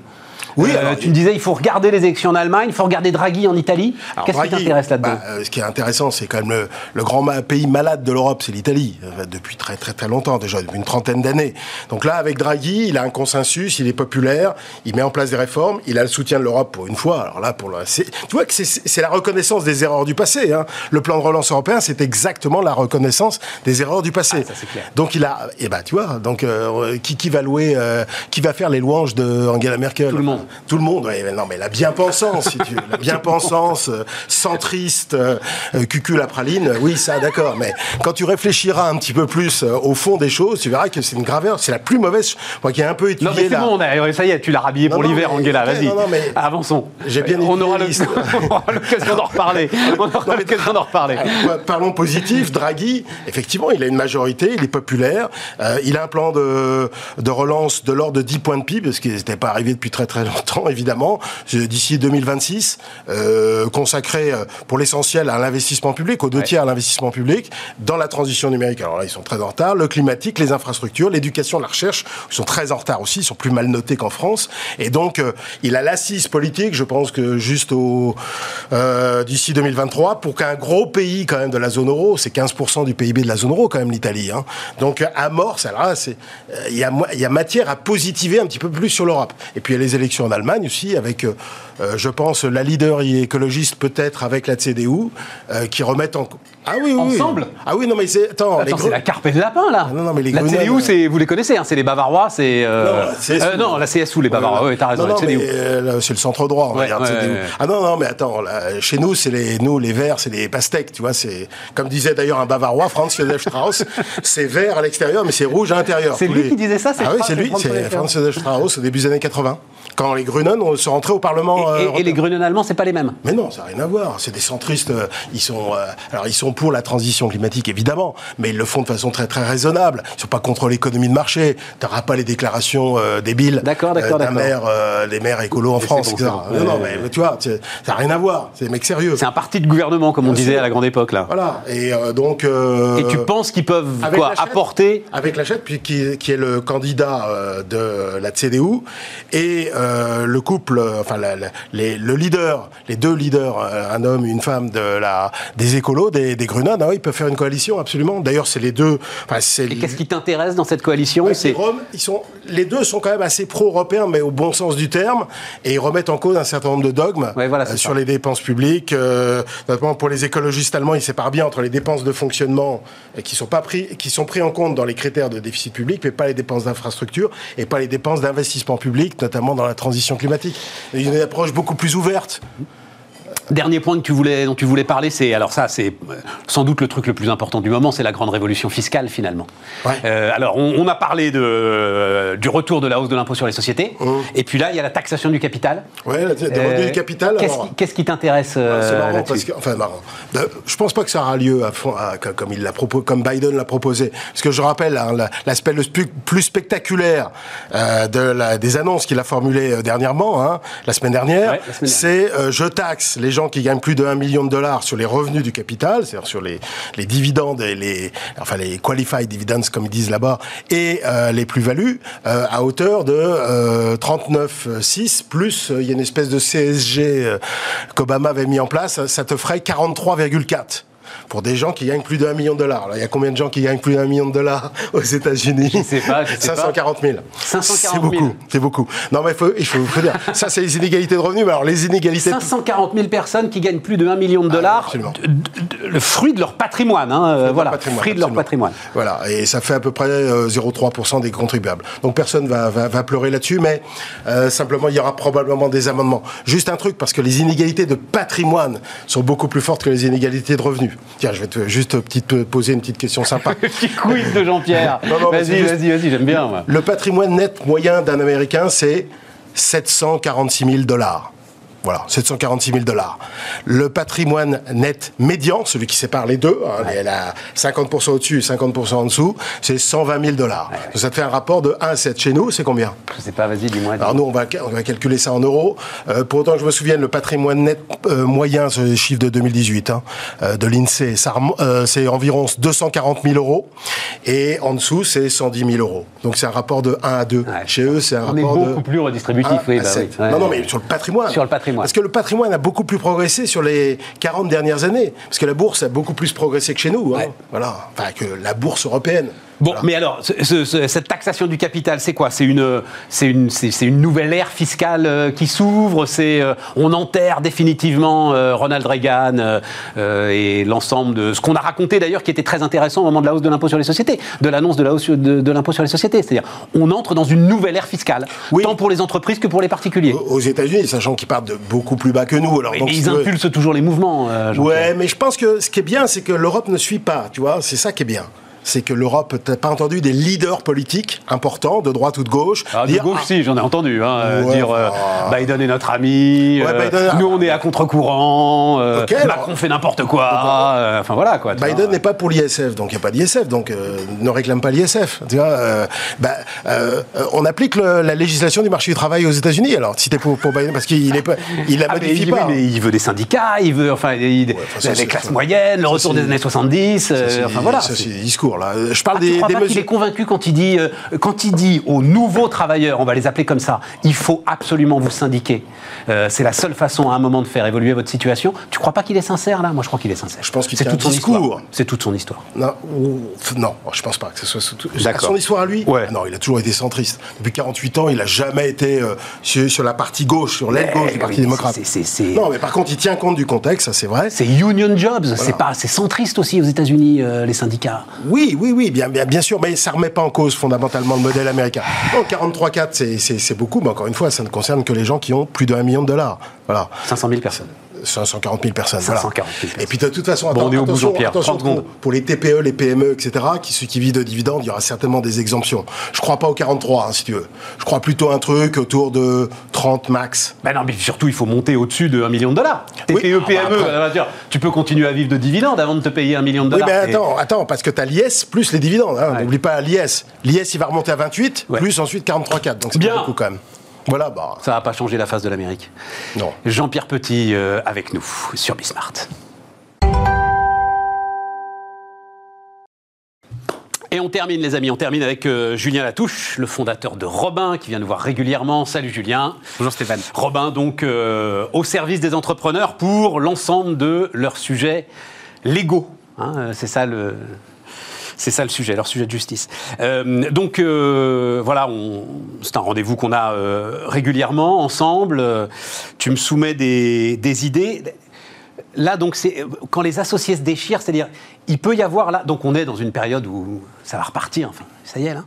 [SPEAKER 4] Oui,
[SPEAKER 1] Euh,
[SPEAKER 4] alors,
[SPEAKER 1] tu me disais, il faut regarder les élections en Allemagne, il faut regarder Draghi en Italie. Qu'est-ce qui t'intéresse là-dedans
[SPEAKER 4] bah, euh, Ce qui est intéressant, c'est quand même le, le grand pays malade de l'Europe, c'est l'Italie, euh, depuis très très très longtemps déjà, depuis une trentaine d'années. Donc là, avec Draghi, il a un consensus, il est populaire, il met en place des réformes, il a le soutien de l'Europe pour une fois. Alors là, pour le, tu vois que c'est- la reconnaissance des erreurs du passé. hein. Le plan de relance européen, c'est exactement la reconnaissance des erreurs du passé.
[SPEAKER 1] Ah, ça, clair.
[SPEAKER 4] Donc il a, et ben tu vois, donc euh, qui, qui va louer, euh, qui va faire les louanges de Angela Merkel?
[SPEAKER 1] Tout le monde.
[SPEAKER 4] Tout le monde. ouais, mais non, mais la bien-pensance, si tu veux, la bien-pensance, euh, centriste, euh, euh, cucul la praline, oui, ça, d'accord. Mais quand tu réfléchiras un petit peu plus euh, au fond des choses, tu verras que c'est une grave erreur. C'est la plus mauvaise. Moi, qui ai un peu étudié
[SPEAKER 1] Non mais c'est
[SPEAKER 4] la-
[SPEAKER 1] bon, on a- ça y est, tu l'as rhabillé
[SPEAKER 4] Non,
[SPEAKER 1] pour l'hiver, Angela, vas-y.
[SPEAKER 4] non, non, mais-
[SPEAKER 1] Avançons.
[SPEAKER 4] J'ai bien
[SPEAKER 1] on aura [laughs] l'occasion d'en reparler. [laughs] On aura l'occasion d'en reparler. [laughs]
[SPEAKER 4] Parlons positif, Draghi, effectivement, il a une majorité, il est populaire, euh, il a un plan de, de relance de l'ordre de 10 points de PIB, parce qu'il n'était pas arrivé depuis très très longtemps, évidemment, euh, d'ici 2026, euh, consacré euh, pour l'essentiel à l'investissement public, aux deux tiers à l'investissement public, dans la transition numérique. Alors là, ils sont très en retard, le climatique, les infrastructures, l'éducation, la recherche, ils sont très en retard aussi, ils sont plus mal notés qu'en France, et donc euh, il a l'assise politique, je pense que juste au euh, d'ici 2023, pour qu'un gros pays quand même de la zone euro, c'est 15% du PIB de la zone euro quand même l'Italie, hein. donc amorce, alors là, il y, a, y a matière à positiver un petit peu plus sur l'Europe. Et puis il y a les élections en Allemagne aussi, avec, euh, euh, je pense, la leader écologiste peut-être avec la CDU, euh, qui remettent en... Ah oui, oui, oui.
[SPEAKER 1] Ensemble
[SPEAKER 4] Ah oui, non mais c'est... Attends,
[SPEAKER 1] Attends, c'est la carpe et le lapin, là.
[SPEAKER 4] Non, non, mais les
[SPEAKER 1] la CDU, c'est, vous les connaissez, hein, c'est les Bavarois, c'est... euh,
[SPEAKER 4] Non, la CSU.
[SPEAKER 1] non, la CSU, les Bavarois, oui, t'as raison,
[SPEAKER 4] Non,
[SPEAKER 1] la CDU.
[SPEAKER 4] c'est le centre droit,
[SPEAKER 1] Ouais,
[SPEAKER 4] dire,
[SPEAKER 1] ouais,
[SPEAKER 4] CDU. Ah non, non, mais attends, là, chez nous, c'est les, nous, les verts, c'est les pastèques, tu vois, c'est, comme disait d'ailleurs un Bavarois, Franz Josef Strauss, [laughs] c'est vert à l'extérieur, mais c'est rouge à l'intérieur.
[SPEAKER 1] C'est lui
[SPEAKER 4] les-
[SPEAKER 1] qui disait ça, c'est
[SPEAKER 4] Ah oui, c'est lui, c'est Franz Josef Strauss au début des années 80. Quand les Grünen ont- sont rentrés au Parlement.
[SPEAKER 1] Et,
[SPEAKER 4] euh,
[SPEAKER 1] et- et les
[SPEAKER 4] européen.
[SPEAKER 1] Gruneux allemands, c'est pas les mêmes.
[SPEAKER 4] Mais non, ça n'a rien à voir. C'est des centristes. euh, Ils sont, euh, alors ils sont pour la transition climatique évidemment, mais ils le font de façon très très raisonnable. Ils sont pas contre l'économie de marché. T'auras pas les déclarations euh, débiles
[SPEAKER 1] D'accord, d'accord,
[SPEAKER 4] d'un
[SPEAKER 1] d'accord.
[SPEAKER 4] maire, euh, des maires écolos en France,
[SPEAKER 1] bon,
[SPEAKER 4] etc. Non, non, mais tu vois, ça n'a rien à voir. C'est des mecs sérieux.
[SPEAKER 1] C'est un parti de gouvernement, comme on disait à la grande époque, là.
[SPEAKER 4] Voilà. Et euh, donc. euh,
[SPEAKER 1] Et tu penses qu'ils peuvent,
[SPEAKER 4] avec
[SPEAKER 1] quoi,
[SPEAKER 4] Lachette
[SPEAKER 1] apporter...
[SPEAKER 4] avec Lachette, puis qui, qui est le candidat euh, de la CDU, et euh, le couple, euh, enfin la- la- les, le leader, les deux leaders, euh, un homme, une femme de la des écolos, des, des Grunades, ah oui, ils peuvent faire une coalition absolument. D'ailleurs, c'est les deux.
[SPEAKER 1] Et qu'est-ce qui t'intéresse dans cette coalition
[SPEAKER 4] Ouais,
[SPEAKER 1] C'est
[SPEAKER 4] les Roms, ils sont, les deux sont quand même assez pro-européens, mais au bon sens du terme, et ils remettent en cause un certain nombre de dogmes
[SPEAKER 1] Ouais, voilà, c'est
[SPEAKER 4] euh, sur les dépenses publiques, euh, notamment pour les écologistes allemands, ils séparent bien entre les dépenses de fonctionnement euh, qui sont pas pris, qui sont pris en compte dans les critères de déficit public, mais pas les dépenses d'infrastructure et pas les dépenses d'investissement public, notamment dans transition climatique. Et une approche beaucoup plus ouverte.
[SPEAKER 1] Dernier point que tu voulais, dont tu voulais parler, c'est alors ça, c'est euh, sans doute le truc le plus important du moment, c'est la grande révolution fiscale finalement.
[SPEAKER 4] Ouais.
[SPEAKER 1] Euh, alors on, on a parlé de, euh, du retour de la hausse de l'impôt sur les sociétés,
[SPEAKER 4] Mmh.
[SPEAKER 1] et puis là il y a la taxation du capital.
[SPEAKER 4] Ouais, la-
[SPEAKER 1] Euh,
[SPEAKER 4] du capital.
[SPEAKER 1] Qu'est-ce
[SPEAKER 4] alors-
[SPEAKER 1] qui, t'intéresse euh,
[SPEAKER 4] C'est marrant parce que, enfin marrant. De- je pense pas que ça aura lieu à fond, à- comme- comme il l'a proposé, comme Biden l'a proposé. Parce que je rappelle hein, la- l'aspect le plus spectaculaire de la, des annonces qu'il a formulées dernièrement, hein, la semaine dernière,
[SPEAKER 1] Ouais,
[SPEAKER 4] c'est je taxe les gens qui gagnent plus de 1 million de dollars sur les revenus du capital, c'est-à-dire sur les, dividendes et les, enfin les qualified dividends comme ils disent là-bas, et euh, les plus-values euh, à hauteur de euh, 39,6 plus euh, il y a une espèce de CSG qu'Obama avait mis en place, ça te ferait 43,4 pour des gens qui gagnent plus d'un million de dollars. Alors, il y a combien de gens qui gagnent plus d'un million de dollars [laughs] aux États-Unis
[SPEAKER 1] Je sais pas, je sais pas.
[SPEAKER 4] 540 000.
[SPEAKER 1] 540
[SPEAKER 4] C'est
[SPEAKER 1] 000.
[SPEAKER 4] beaucoup. C'est beaucoup. Non, mais il faut, il faut, faut dire. Ça, c'est les inégalités de revenus. Mais alors, les inégalités.
[SPEAKER 1] 540 000 personnes qui gagnent plus de 1 million de dollars,
[SPEAKER 4] absolument.
[SPEAKER 1] d- d- le fruit de leur patrimoine, hein, euh,
[SPEAKER 4] leur
[SPEAKER 1] voilà,
[SPEAKER 4] patrimoine,
[SPEAKER 1] fruit de leur patrimoine.
[SPEAKER 4] Voilà, et ça fait à peu près euh, 0,3% des contribuables. Donc personne va, va, va pleurer là-dessus, mais euh, simplement il y aura probablement des amendements. Juste un truc, parce que les inégalités de patrimoine sont beaucoup plus fortes que les inégalités de revenus. Tiens, je vais te, juste petite, te poser une petite question sympa. [laughs]
[SPEAKER 1] Petit quiz de Jean-Pierre. Vas-y, vas-y, vas-y, j'aime bien. moi.
[SPEAKER 4] Le patrimoine net moyen d'un Américain, c'est 746 000 dollars. Voilà, 746 000 dollars. Le patrimoine net médian, celui qui sépare les deux, hein, elle a 50% au-dessus et 50% en dessous, c'est 120 000 dollars. Donc ça te fait un rapport de 1 à 7. Chez nous, c'est combien?
[SPEAKER 1] Je sais pas, vas-y, dis-moi.
[SPEAKER 4] alors nous, on va, on va calculer ça en euros. Euh, pour autant que je me souvienne, le patrimoine net euh, moyen, ce les chiffres de 2018, hein, euh, de l'INSEE, euh, c'est environ 240 000 euros. Et en dessous, c'est 110 000 euros. Donc c'est un rapport de 1 à 2.
[SPEAKER 1] Ouais.
[SPEAKER 4] Chez eux, c'est un
[SPEAKER 1] On est
[SPEAKER 4] rapport de...
[SPEAKER 1] beaucoup plus redistributif,
[SPEAKER 4] 1
[SPEAKER 1] oui, bah
[SPEAKER 4] 7.
[SPEAKER 1] oui. Ouais.
[SPEAKER 4] Non, non, mais sur le patrimoine.
[SPEAKER 1] Sur le patrimoine.
[SPEAKER 4] Parce que le patrimoine a beaucoup plus progressé sur les 40 dernières années. Parce que la bourse a beaucoup plus progressé que chez nous. hein.
[SPEAKER 1] Ouais.
[SPEAKER 4] Voilà. Enfin, que la bourse européenne.
[SPEAKER 1] Bon,
[SPEAKER 4] Voilà.
[SPEAKER 1] mais alors, ce- ce- ce- cette taxation du capital, c'est quoi? C'est une, c'est une, c'est une nouvelle ère fiscale euh, qui s'ouvre? C'est, euh, on enterre définitivement euh, Ronald Reagan et l'ensemble de ce qu'on a raconté d'ailleurs, qui était très intéressant au moment de la hausse de l'impôt sur les sociétés, de l'annonce de la hausse de, de l'impôt sur les sociétés. C'est-à-dire, on entre dans une nouvelle ère fiscale,
[SPEAKER 4] Oui.
[SPEAKER 1] tant pour les entreprises que pour les particuliers.
[SPEAKER 4] Aux États-Unis, sachant qu'ils partent de beaucoup plus bas que nous. Alors,
[SPEAKER 1] Mais
[SPEAKER 4] donc, si
[SPEAKER 1] ils impulsent toujours les mouvements. euh.
[SPEAKER 4] Ouais, mais je pense que ce qui est bien, c'est que l'Europe ne suit pas, tu vois, c'est ça qui est bien. C'est que l'Europe, t'as pas entendu des leaders politiques importants, de droite ou de gauche,
[SPEAKER 1] Ah, de
[SPEAKER 4] dire,
[SPEAKER 1] gauche,
[SPEAKER 4] ah,
[SPEAKER 1] si, j'en ai entendu. Hein, euh,
[SPEAKER 4] Ouais,
[SPEAKER 1] dire euh. Biden est notre ami,
[SPEAKER 4] Ouais,
[SPEAKER 1] euh, nous on est à contre-courant, euh,
[SPEAKER 4] alors-
[SPEAKER 1] Macron fait n'importe quoi. enfin voilà quoi.
[SPEAKER 4] Biden n'est pas pour l'ISF, donc il n'y a pas d'ISF, donc ne réclame pas l'ISF. Bah, on applique le- la législation du marché du travail aux États-Unis. Alors, si t'es pour, pour Biden, parce qu'il est pas, il la
[SPEAKER 1] Ah, mais
[SPEAKER 4] modifie pas.
[SPEAKER 1] mais il veut des syndicats, il veut enfin il-
[SPEAKER 4] ça,
[SPEAKER 1] les classes moyennes, le retour des années 70. euh,
[SPEAKER 4] Ça, c'est-
[SPEAKER 1] enfin voilà.
[SPEAKER 4] Ça,
[SPEAKER 1] c'est-
[SPEAKER 4] des discours, là. Je parle
[SPEAKER 1] Ah, tu
[SPEAKER 4] des,
[SPEAKER 1] crois
[SPEAKER 4] des
[SPEAKER 1] pas qu'il
[SPEAKER 4] mesures.
[SPEAKER 1] est convaincu quand il dit euh, quand il dit aux nouveaux travailleurs, on va les appeler comme ça, il faut absolument vous syndiquer. Euh, c'est la seule façon à un moment de faire évoluer votre situation. Tu crois pas qu'il est sincère là? Moi, je crois qu'il est sincère.
[SPEAKER 4] Je pense qu'il
[SPEAKER 1] c'est
[SPEAKER 4] un
[SPEAKER 1] son
[SPEAKER 4] discours.
[SPEAKER 1] histoire. C'est toute son histoire.
[SPEAKER 4] Non, ou- non, je pense pas que ce soit surtout-
[SPEAKER 1] D'accord.
[SPEAKER 4] son histoire à lui.
[SPEAKER 1] Ouais.
[SPEAKER 4] Non, il a toujours été centriste. Depuis 48 ans, il a jamais été euh, sur, sur la partie gauche, sur l'aile gauche du Parti
[SPEAKER 1] oui,
[SPEAKER 4] démocrate.
[SPEAKER 1] c'est- c'est- c'est-
[SPEAKER 4] Non, mais par contre, il tient compte du contexte, ça c'est vrai.
[SPEAKER 1] C'est union jobs, c'est pas, c'est centriste aussi aux États-Unis euh, les syndicats.
[SPEAKER 4] Oui, oui, oui, bien, bien, bien sûr, mais ça remet pas en cause fondamentalement le modèle américain. Donc 43,4, c'est- beaucoup, mais encore une fois, ça ne concerne que les gens qui ont plus d'un million de dollars. Voilà.
[SPEAKER 1] 500 000 personnes.
[SPEAKER 4] 540 000 personnes.
[SPEAKER 1] 540 000
[SPEAKER 4] voilà.
[SPEAKER 1] personnes.
[SPEAKER 4] Et puis de toute façon,
[SPEAKER 1] Bon, on est au bout,
[SPEAKER 4] attention,
[SPEAKER 1] Jean-Pierre.
[SPEAKER 4] attention
[SPEAKER 1] 30 secondes.
[SPEAKER 4] pour, pour les TPE, les PME, etc., qui, ceux qui vivent de dividendes, il y aura certainement des exemptions. Je crois pas au 43, hein, si tu veux. Je crois plutôt à un truc autour de 30 max.
[SPEAKER 1] Ben non, mais surtout, il faut monter au-dessus de 1 million de dollars. TPE,
[SPEAKER 4] Oui. Ah, bah,
[SPEAKER 1] PME,
[SPEAKER 4] après.
[SPEAKER 1] tu peux continuer à vivre de dividendes avant de te payer 1 million de
[SPEAKER 4] Oui,
[SPEAKER 1] dollars.
[SPEAKER 4] mais attends, attends, parce que tu as l'IS plus les dividendes. Hein,
[SPEAKER 1] Ouais.
[SPEAKER 4] N'oublie pas l'IS. L'IS, il va remonter à 28,
[SPEAKER 1] Ouais.
[SPEAKER 4] plus ensuite 43,4. Donc c'est
[SPEAKER 1] Bien.
[SPEAKER 4] beaucoup quand même. Voilà, bah,
[SPEAKER 1] Ça va pas changer la face de l'Amérique.
[SPEAKER 4] non.
[SPEAKER 1] Jean-Pierre Petit euh, avec nous sur Bismart. Et on termine, les amis, on termine avec euh, Julien Latouche, le fondateur de Robin, qui vient nous voir régulièrement. Salut Julien.
[SPEAKER 5] Bonjour Stéphane.
[SPEAKER 1] Robin, donc, euh, au service des entrepreneurs pour l'ensemble de leurs sujets légaux. hein, c'est ça le. C'est ça le sujet, leur sujet de justice. Euh, donc euh, voilà, c'est un rendez-vous qu'on a euh, régulièrement ensemble. Tu me soumets des, des idées. Là, donc, c'est quand les associés se déchirent, c'est-à-dire, il peut y avoir là. Donc, on est dans une période où ça va repartir. Enfin, ça y est là.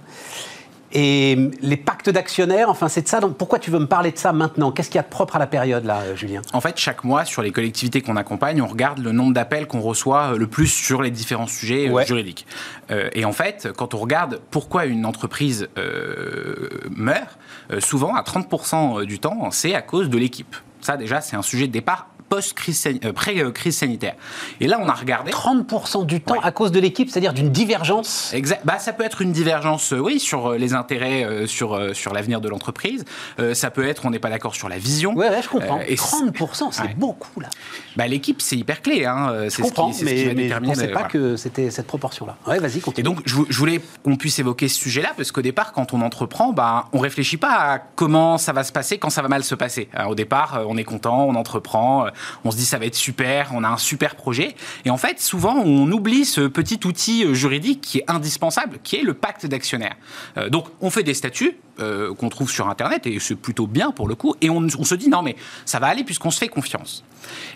[SPEAKER 1] Et les pactes d'actionnaires, enfin, c'est de ça. Donc, pourquoi tu veux me parler de ça maintenant? Qu'est-ce qu'il y a de propre à la période là, euh, Julien?
[SPEAKER 5] En fait, chaque mois, sur les collectivités qu'on accompagne, on regarde le nombre d'appels qu'on reçoit euh, le plus sur les différents sujets euh,
[SPEAKER 1] Ouais.
[SPEAKER 5] juridiques. Euh, et en fait, quand on regarde pourquoi une entreprise euh, meurt, euh, souvent, à 30% du temps, c'est à cause de l'équipe. Ça, déjà, c'est un sujet de départ post-crise euh, pré-crise sanitaire. Et là, on a regardé.
[SPEAKER 1] 30% du temps à cause de l'équipe, c'est-à-dire d'une divergence
[SPEAKER 5] Exact. Bah, ça peut être une divergence, oui, sur les intérêts, sur, sur l'avenir de l'entreprise. ça peut être, on n'est pas d'accord sur la vision.
[SPEAKER 1] Ouais, ouais je comprends. et 30%, c'est beaucoup, là.
[SPEAKER 5] Bah, l'équipe, c'est hyper clé. Hein.
[SPEAKER 1] Je comprends, ce qui, mais, mais je ne pensais pas que c'était cette proportion-là. Ouais, vas-y, continue.
[SPEAKER 5] Et donc, je, voulais qu'on puisse évoquer ce sujet-là, parce qu'au départ, quand on entreprend, bah, on réfléchit pas à comment ça va se passer quand ça va mal se passer. au départ, on est content, on entreprend, on se dit ça va être super, on a un super projet. Et en fait, souvent, on oublie ce petit outil juridique qui est indispensable, qui est le pacte d'actionnaires. Euh, donc, on fait des statuts euh, qu'on trouve sur Internet, et c'est plutôt bien pour le coup, et on, on se dit non, mais ça va aller puisqu'on se fait confiance.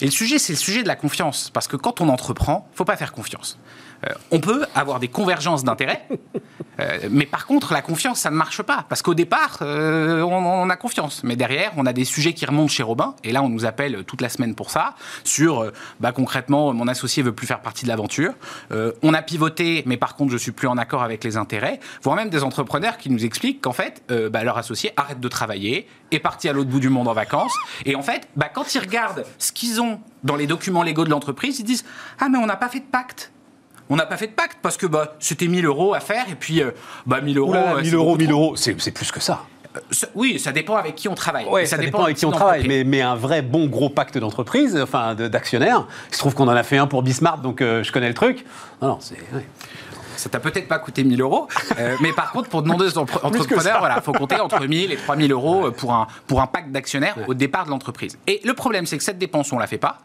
[SPEAKER 5] Et le sujet, c'est le sujet de la confiance, parce que quand on entreprend, faut pas faire confiance. Euh, on peut avoir des convergences d'intérêts, [laughs] euh, mais par contre, la confiance, ça ne marche pas. Parce qu'au départ, euh, on, a confiance. Mais derrière, on a des sujets qui remontent chez Robin. Et là, on nous appelle toute la semaine pour ça. Sur, bah, concrètement, mon associé veut plus faire partie de l'aventure. on a pivoté, mais par contre, je suis plus en accord avec les intérêts. Voire même des entrepreneurs qui nous expliquent qu'en fait, bah, leur associé arrête de travailler, est parti à l'autre bout du monde en vacances. Et en fait, bah, quand ils regardent ce qu'ils ont dans les documents légaux de l'entreprise, ils disent Ah, mais on n'a pas fait de pacte. On n'a pas fait de pacte parce que bah, c'était 1000 euros à faire et puis euh, bah, 1000 euros.
[SPEAKER 1] 1000 euros, 1000 euros, c'est plus que ça.
[SPEAKER 5] Euh, oui, ça dépend avec qui on travaille.
[SPEAKER 1] ça, dépend, avec qui on travaille. Mais, mais, un vrai bon gros pacte d'entreprise, enfin d'actionnaires, il se trouve qu'on en a fait un pour Bismarck, donc euh, je connais le truc. Non, non, c'est.
[SPEAKER 5] Ça t'a peut-être pas coûté 1000 euros, [laughs] mais par contre, pour de nombreux entrepreneurs, il faut compter entre 1000 et 3000 euros pour un, pour un pacte d'actionnaires au départ de l'entreprise. Et le problème, c'est que cette dépense, on la fait pas,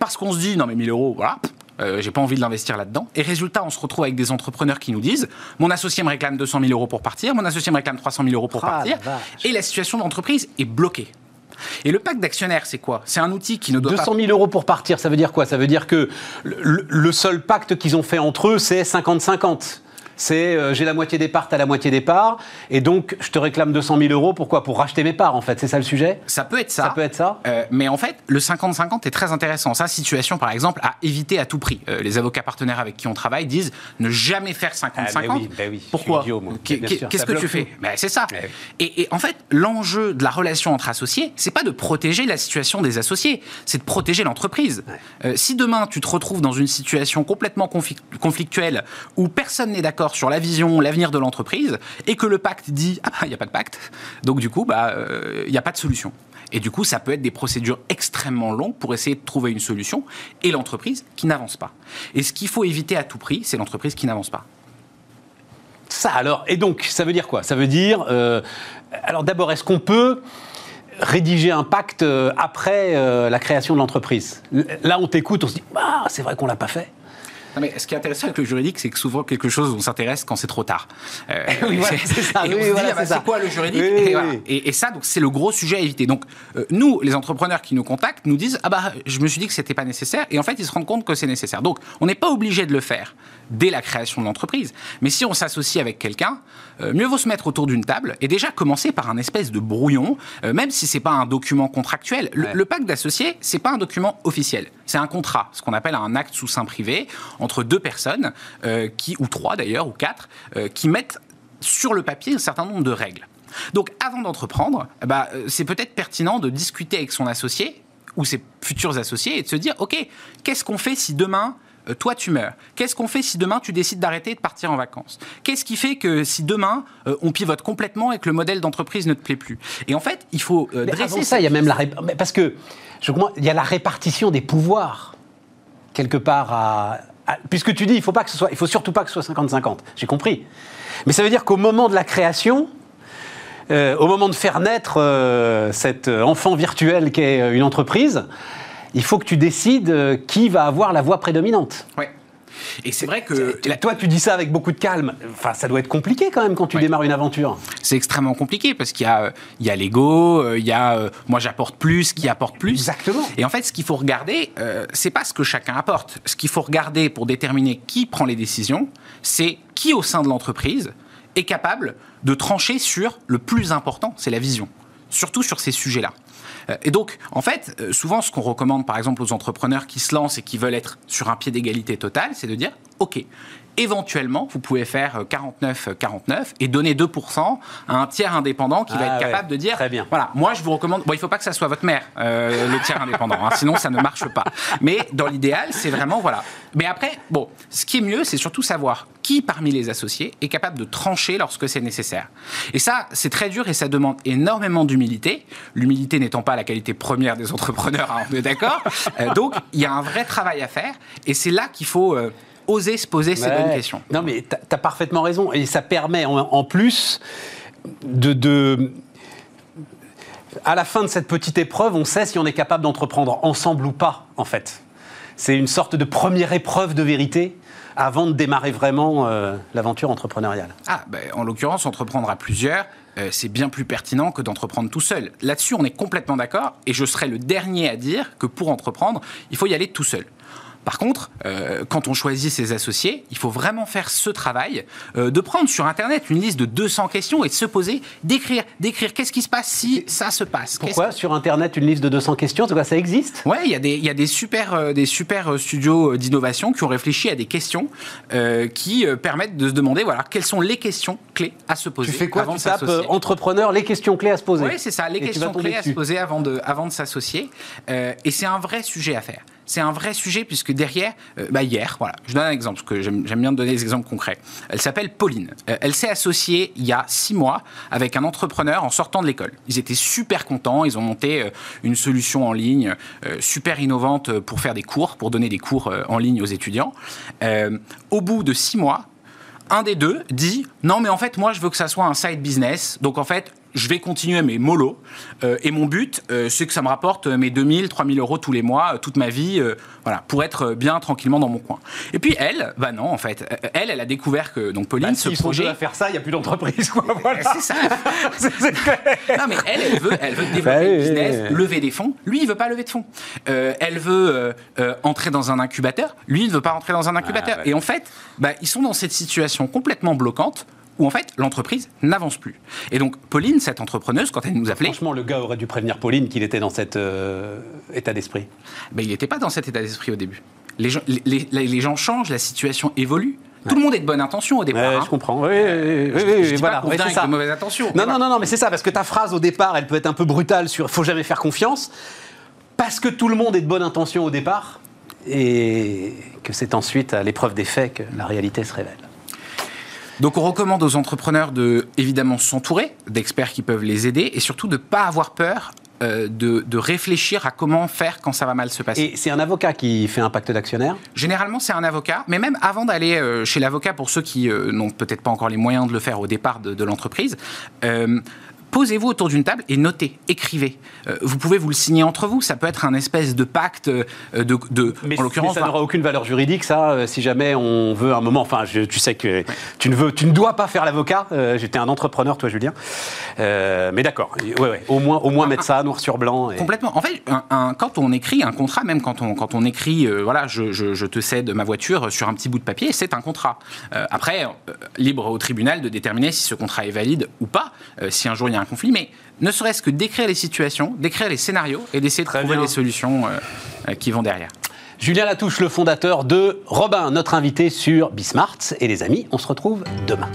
[SPEAKER 5] parce qu'on se dit, non mais 1000 euros, voilà, euh, j'ai pas envie de l'investir là-dedans. Et résultat, on se retrouve avec des entrepreneurs qui nous disent mon associé me réclame 200 000 euros pour partir, mon associé me réclame 300 000 euros pour ah, partir, et la situation de l'entreprise est bloquée. Et le pacte d'actionnaires, c'est quoi? C'est un outil qui ne doit
[SPEAKER 1] 200 000 euros pour partir, ça veut dire quoi? Ça veut dire que le seul pacte qu'ils ont fait entre eux, c'est 50-50 c'est euh, j'ai la moitié des parts, t'as la moitié des parts, et donc je te réclame 200 000 euros. Pourquoi? Pour racheter mes parts, en fait. C'est ça le sujet?
[SPEAKER 5] Ça peut être ça.
[SPEAKER 1] Ça peut être ça?
[SPEAKER 5] Euh, mais en fait, le 50-50 est très intéressant. Sa situation, par exemple, à éviter à tout prix. Euh, les avocats partenaires avec qui on travaille disent ne jamais faire 50-50. Ah, oui,
[SPEAKER 1] bah oui,
[SPEAKER 5] Pourquoi? Qu'est-ce que tu fais? ben, C'est ça. Et, en fait, l'enjeu de la relation entre associés, c'est pas de protéger la situation des associés, c'est de protéger l'entreprise. si demain tu te retrouves dans une situation complètement conflictuelle où personne n'est d'accord sur la vision, l'avenir de l'entreprise, et que le pacte dit ah bah il n'y a pas de pacte, donc du coup bah euh, il n'y a pas de solution. Et du coup, ça peut être des procédures extrêmement longues pour essayer de trouver une solution et l'entreprise qui n'avance pas. Et ce qu'il faut éviter à tout prix, c'est l'entreprise qui n'avance pas.
[SPEAKER 1] Ça alors, et donc, ça veut dire quoi? Ça veut dire, euh, alors d'abord, est-ce qu'on peut rédiger un pacte euh, après la création de l'entreprise? Là, on t'écoute, on se dit, ah, c'est vrai qu'on l'a pas fait
[SPEAKER 5] mais ce qui est intéressant avec le juridique, c'est que souvent quelque chose, on s'intéresse quand c'est trop tard.
[SPEAKER 1] Euh, [laughs] oui, c'est ça.
[SPEAKER 5] Ah bah, c'est quoi le juridique et, ça, donc c'est le gros sujet à éviter. Donc euh, nous, les entrepreneurs qui nous contactent, nous disent, ah bah, je me suis dit que c'était pas nécessaire, et en fait, ils se rendent compte que c'est nécessaire. Donc, on n'est pas obligé de le faire dès la création de l'entreprise. Mais si on s'associe avec quelqu'un, euh, mieux vaut se mettre autour d'une table et déjà commencer par un espèce de brouillon, même si c'est pas un document contractuel. Le, pacte d'associés, c'est pas un document officiel, c'est un contrat, ce qu'on appelle un acte sous sein privé entre deux personnes, euh, qui, ou trois d'ailleurs, ou quatre, euh, qui mettent sur le papier un certain nombre de règles. Donc avant d'entreprendre, eh ben, euh, c'est peut-être pertinent de discuter avec son associé ou ses futurs associés et de se dire, OK, qu'est-ce qu'on fait si demain toi tu meurs Qu'est-ce qu'on fait si demain tu décides d'arrêter et de partir en vacances? Qu'est-ce qui fait que si demain on pivote complètement et que le modèle d'entreprise ne te plaît plus? Et en fait, il faut dresser
[SPEAKER 1] ça. Il y a même la parce que je crois il y a la répartition des pouvoirs quelque part à, puisque tu dis, il faut pas que ce soit, il faut surtout pas que ce soit 50-50. J'ai compris. Mais ça veut dire qu'au moment de la création, euh, au moment de faire naître euh, cet enfant virtuel qu'est euh, une entreprise, il faut que tu décides qui va avoir la voix prédominante.
[SPEAKER 5] Oui. Et c'est vrai que.
[SPEAKER 1] Toi, tu dis ça avec beaucoup de calme. Enfin, ça doit être compliqué quand même quand tu démarres une aventure.
[SPEAKER 5] C'est extrêmement compliqué parce qu'il y a, il y a l'ego, euh, il y a euh, moi j'apporte plus, qui apporte plus.
[SPEAKER 1] Exactement.
[SPEAKER 5] Et en fait, ce qu'il faut regarder, euh, c'est pas ce que chacun apporte. Ce qu'il faut regarder pour déterminer qui prend les décisions, c'est qui au sein de l'entreprise est capable de trancher sur le plus important, c'est la vision. Surtout sur ces sujets-là. Euh, et donc, en fait, euh, souvent, ce qu'on recommande, par exemple, aux entrepreneurs qui se lancent et qui veulent être sur un pied d'égalité totale, c'est de dire, OK, éventuellement, vous pouvez faire 49-49 et donner 2% à un tiers indépendant qui va
[SPEAKER 1] Ah
[SPEAKER 5] être capable
[SPEAKER 1] ouais,
[SPEAKER 5] de dire
[SPEAKER 1] très bien.
[SPEAKER 5] voilà, moi je vous recommande. Bon, il faut pas que ça soit votre mère, euh, le tiers indépendant, hein, sinon ça ne marche pas. Mais dans l'idéal, c'est vraiment voilà. Mais après, bon, ce qui est mieux, c'est surtout savoir qui parmi les associés est capable de trancher lorsque c'est nécessaire. Et ça, c'est très dur et ça demande énormément d'humilité. L'humilité n'étant pas la qualité première des entrepreneurs, hein, on est d'accord. Euh, donc, il y a un vrai travail à faire et c'est là qu'il faut euh, oser se poser ces
[SPEAKER 1] Ouais.
[SPEAKER 5] bonnes questions.
[SPEAKER 1] Non, mais tu as parfaitement raison. Et ça permet en, en plus de, de- À la fin de cette petite épreuve, on sait si on est capable d'entreprendre ensemble ou pas, en fait. C'est une sorte de première épreuve de vérité avant de démarrer vraiment euh, l'aventure entrepreneuriale.
[SPEAKER 5] Ah, ben, en l'occurrence, entreprendre à plusieurs, euh, c'est bien plus pertinent que d'entreprendre tout seul. Là-dessus, on est complètement d'accord, et je serai le dernier à dire que pour entreprendre, il faut y aller tout seul. Par contre, euh, quand on choisit ses associés, il faut vraiment faire ce travail euh, de prendre sur Internet une liste de 200 questions et de se poser, d'écrire, d'écrire qu'est-ce qui se passe si ça se passe.
[SPEAKER 1] Pourquoi sur Internet une liste de 200 questions? C'est quoi, Ça existe?
[SPEAKER 5] Ouais, il y a des, y a des super, euh, des super studios d'innovation qui ont réfléchi à des questions qui permettent de se demander, voilà, quelles sont les questions clés à se poser
[SPEAKER 1] Tu fais quoi?
[SPEAKER 5] avant
[SPEAKER 1] Tu tapes entrepreneur, les questions clés à se poser.
[SPEAKER 5] Oui, c'est ça, les
[SPEAKER 1] Et
[SPEAKER 5] questions clés à se poser avant de, avant de s'associer. Et c'est un vrai sujet à faire. C'est un vrai sujet puisque derrière, euh, bah hier, voilà, je donne un exemple, parce que j'aime bien donner des exemples concrets. Elle s'appelle Pauline. Euh, elle s'est associée il y a six mois avec un entrepreneur en sortant de l'école. Ils étaient super contents, ils ont monté euh, une solution en ligne super innovante pour faire des cours, pour donner des cours en ligne aux étudiants. Au bout de six mois, un des deux dit non mais en fait moi je veux que ça soit un side business donc en fait je vais continuer mes mollo euh, et mon but euh, c'est que ça me rapporte mes 2000 3000 euros tous les mois euh, toute ma vie euh, voilà pour être bien tranquillement dans mon coin et puis elle bah non en fait Euh, elle elle a découvert que donc Pauline
[SPEAKER 1] Bah,
[SPEAKER 5] ce
[SPEAKER 1] S'ils sont
[SPEAKER 5] projet
[SPEAKER 1] à faire ça, il n'y a plus d'entreprise. quoi, voilà.
[SPEAKER 5] c'est ça [laughs] [laughs] non mais elle, elle veut, elle veut développer
[SPEAKER 1] Bah
[SPEAKER 5] le business,
[SPEAKER 1] oui, oui.
[SPEAKER 5] lever des fonds. Lui, il veut pas lever de fonds. Euh, elle veut euh, euh, entrer dans un incubateur. Lui, il ne veut pas entrer dans un incubateur.
[SPEAKER 1] Ah, ouais.
[SPEAKER 5] Et en fait, bah, ils sont dans cette situation complètement bloquante où en fait l'entreprise n'avance plus. Et donc Pauline, cette entrepreneuse, quand elle nous appelait,
[SPEAKER 1] Franchement, le gars aurait dû prévenir Pauline qu'il était dans cet euh, état d'esprit.
[SPEAKER 5] ben, il n'était pas dans cet état d'esprit au début. Les gens, les, les- les gens changent, la situation évolue. Tout le monde est de bonne intention au départ. Hein.
[SPEAKER 1] je comprends. Oui, oui, oui, oui,
[SPEAKER 5] Je-
[SPEAKER 1] oui, voilà. c'est ça.
[SPEAKER 5] de mauvaises intentions.
[SPEAKER 1] Non, non, non, non, mais c'est ça, parce que ta phrase au départ, elle peut être un peu brutale sur faut jamais faire confiance, parce que tout le monde est de bonne intention au départ, et que c'est ensuite à l'épreuve des faits que la réalité se révèle.
[SPEAKER 5] Donc on recommande aux entrepreneurs de évidemment s'entourer d'experts qui peuvent les aider et surtout de ne pas avoir peur euh, de, de réfléchir à comment faire quand ça va mal se passer.
[SPEAKER 1] Et c'est un avocat qui fait un pacte d'actionnaires
[SPEAKER 5] Généralement, c'est un avocat, mais même avant d'aller euh, chez l'avocat, pour ceux qui euh, n'ont peut-être pas encore les moyens de le faire au départ de, de l'entreprise, euh, posez-vous autour d'une table et notez, écrivez. Euh, vous pouvez vous le signer entre vous, ça peut être un espèce de pacte euh, de, de
[SPEAKER 1] mais,
[SPEAKER 5] en l'occurrence,
[SPEAKER 1] mais ça n'aura aucune valeur juridique, ça, euh, si jamais on veut un moment. Enfin, je- tu sais que tu ne veux, tu ne dois pas faire l'avocat. euh, J'étais un entrepreneur, toi, Julien. Mais d'accord. Ouais, ouais. Au moins, au moins mettre ça noir sur blanc. et-
[SPEAKER 5] Complètement. En fait, un- quand on écrit un contrat, même quand on, quand on écrit, voilà, je, je- je te cède ma voiture sur un petit bout de papier, c'est un contrat. Après, libre au tribunal de déterminer si ce contrat est valide ou pas, si un jour il y a un conflit, mais ne serait-ce que d'écrire les situations, d'écrire les scénarios et d'essayer de
[SPEAKER 1] Très
[SPEAKER 5] trouver
[SPEAKER 1] bien.
[SPEAKER 5] les solutions euh, euh, qui vont derrière.
[SPEAKER 1] Julien Latouche, le fondateur de Robin, notre invité sur Bismart. Et les amis, on se retrouve demain.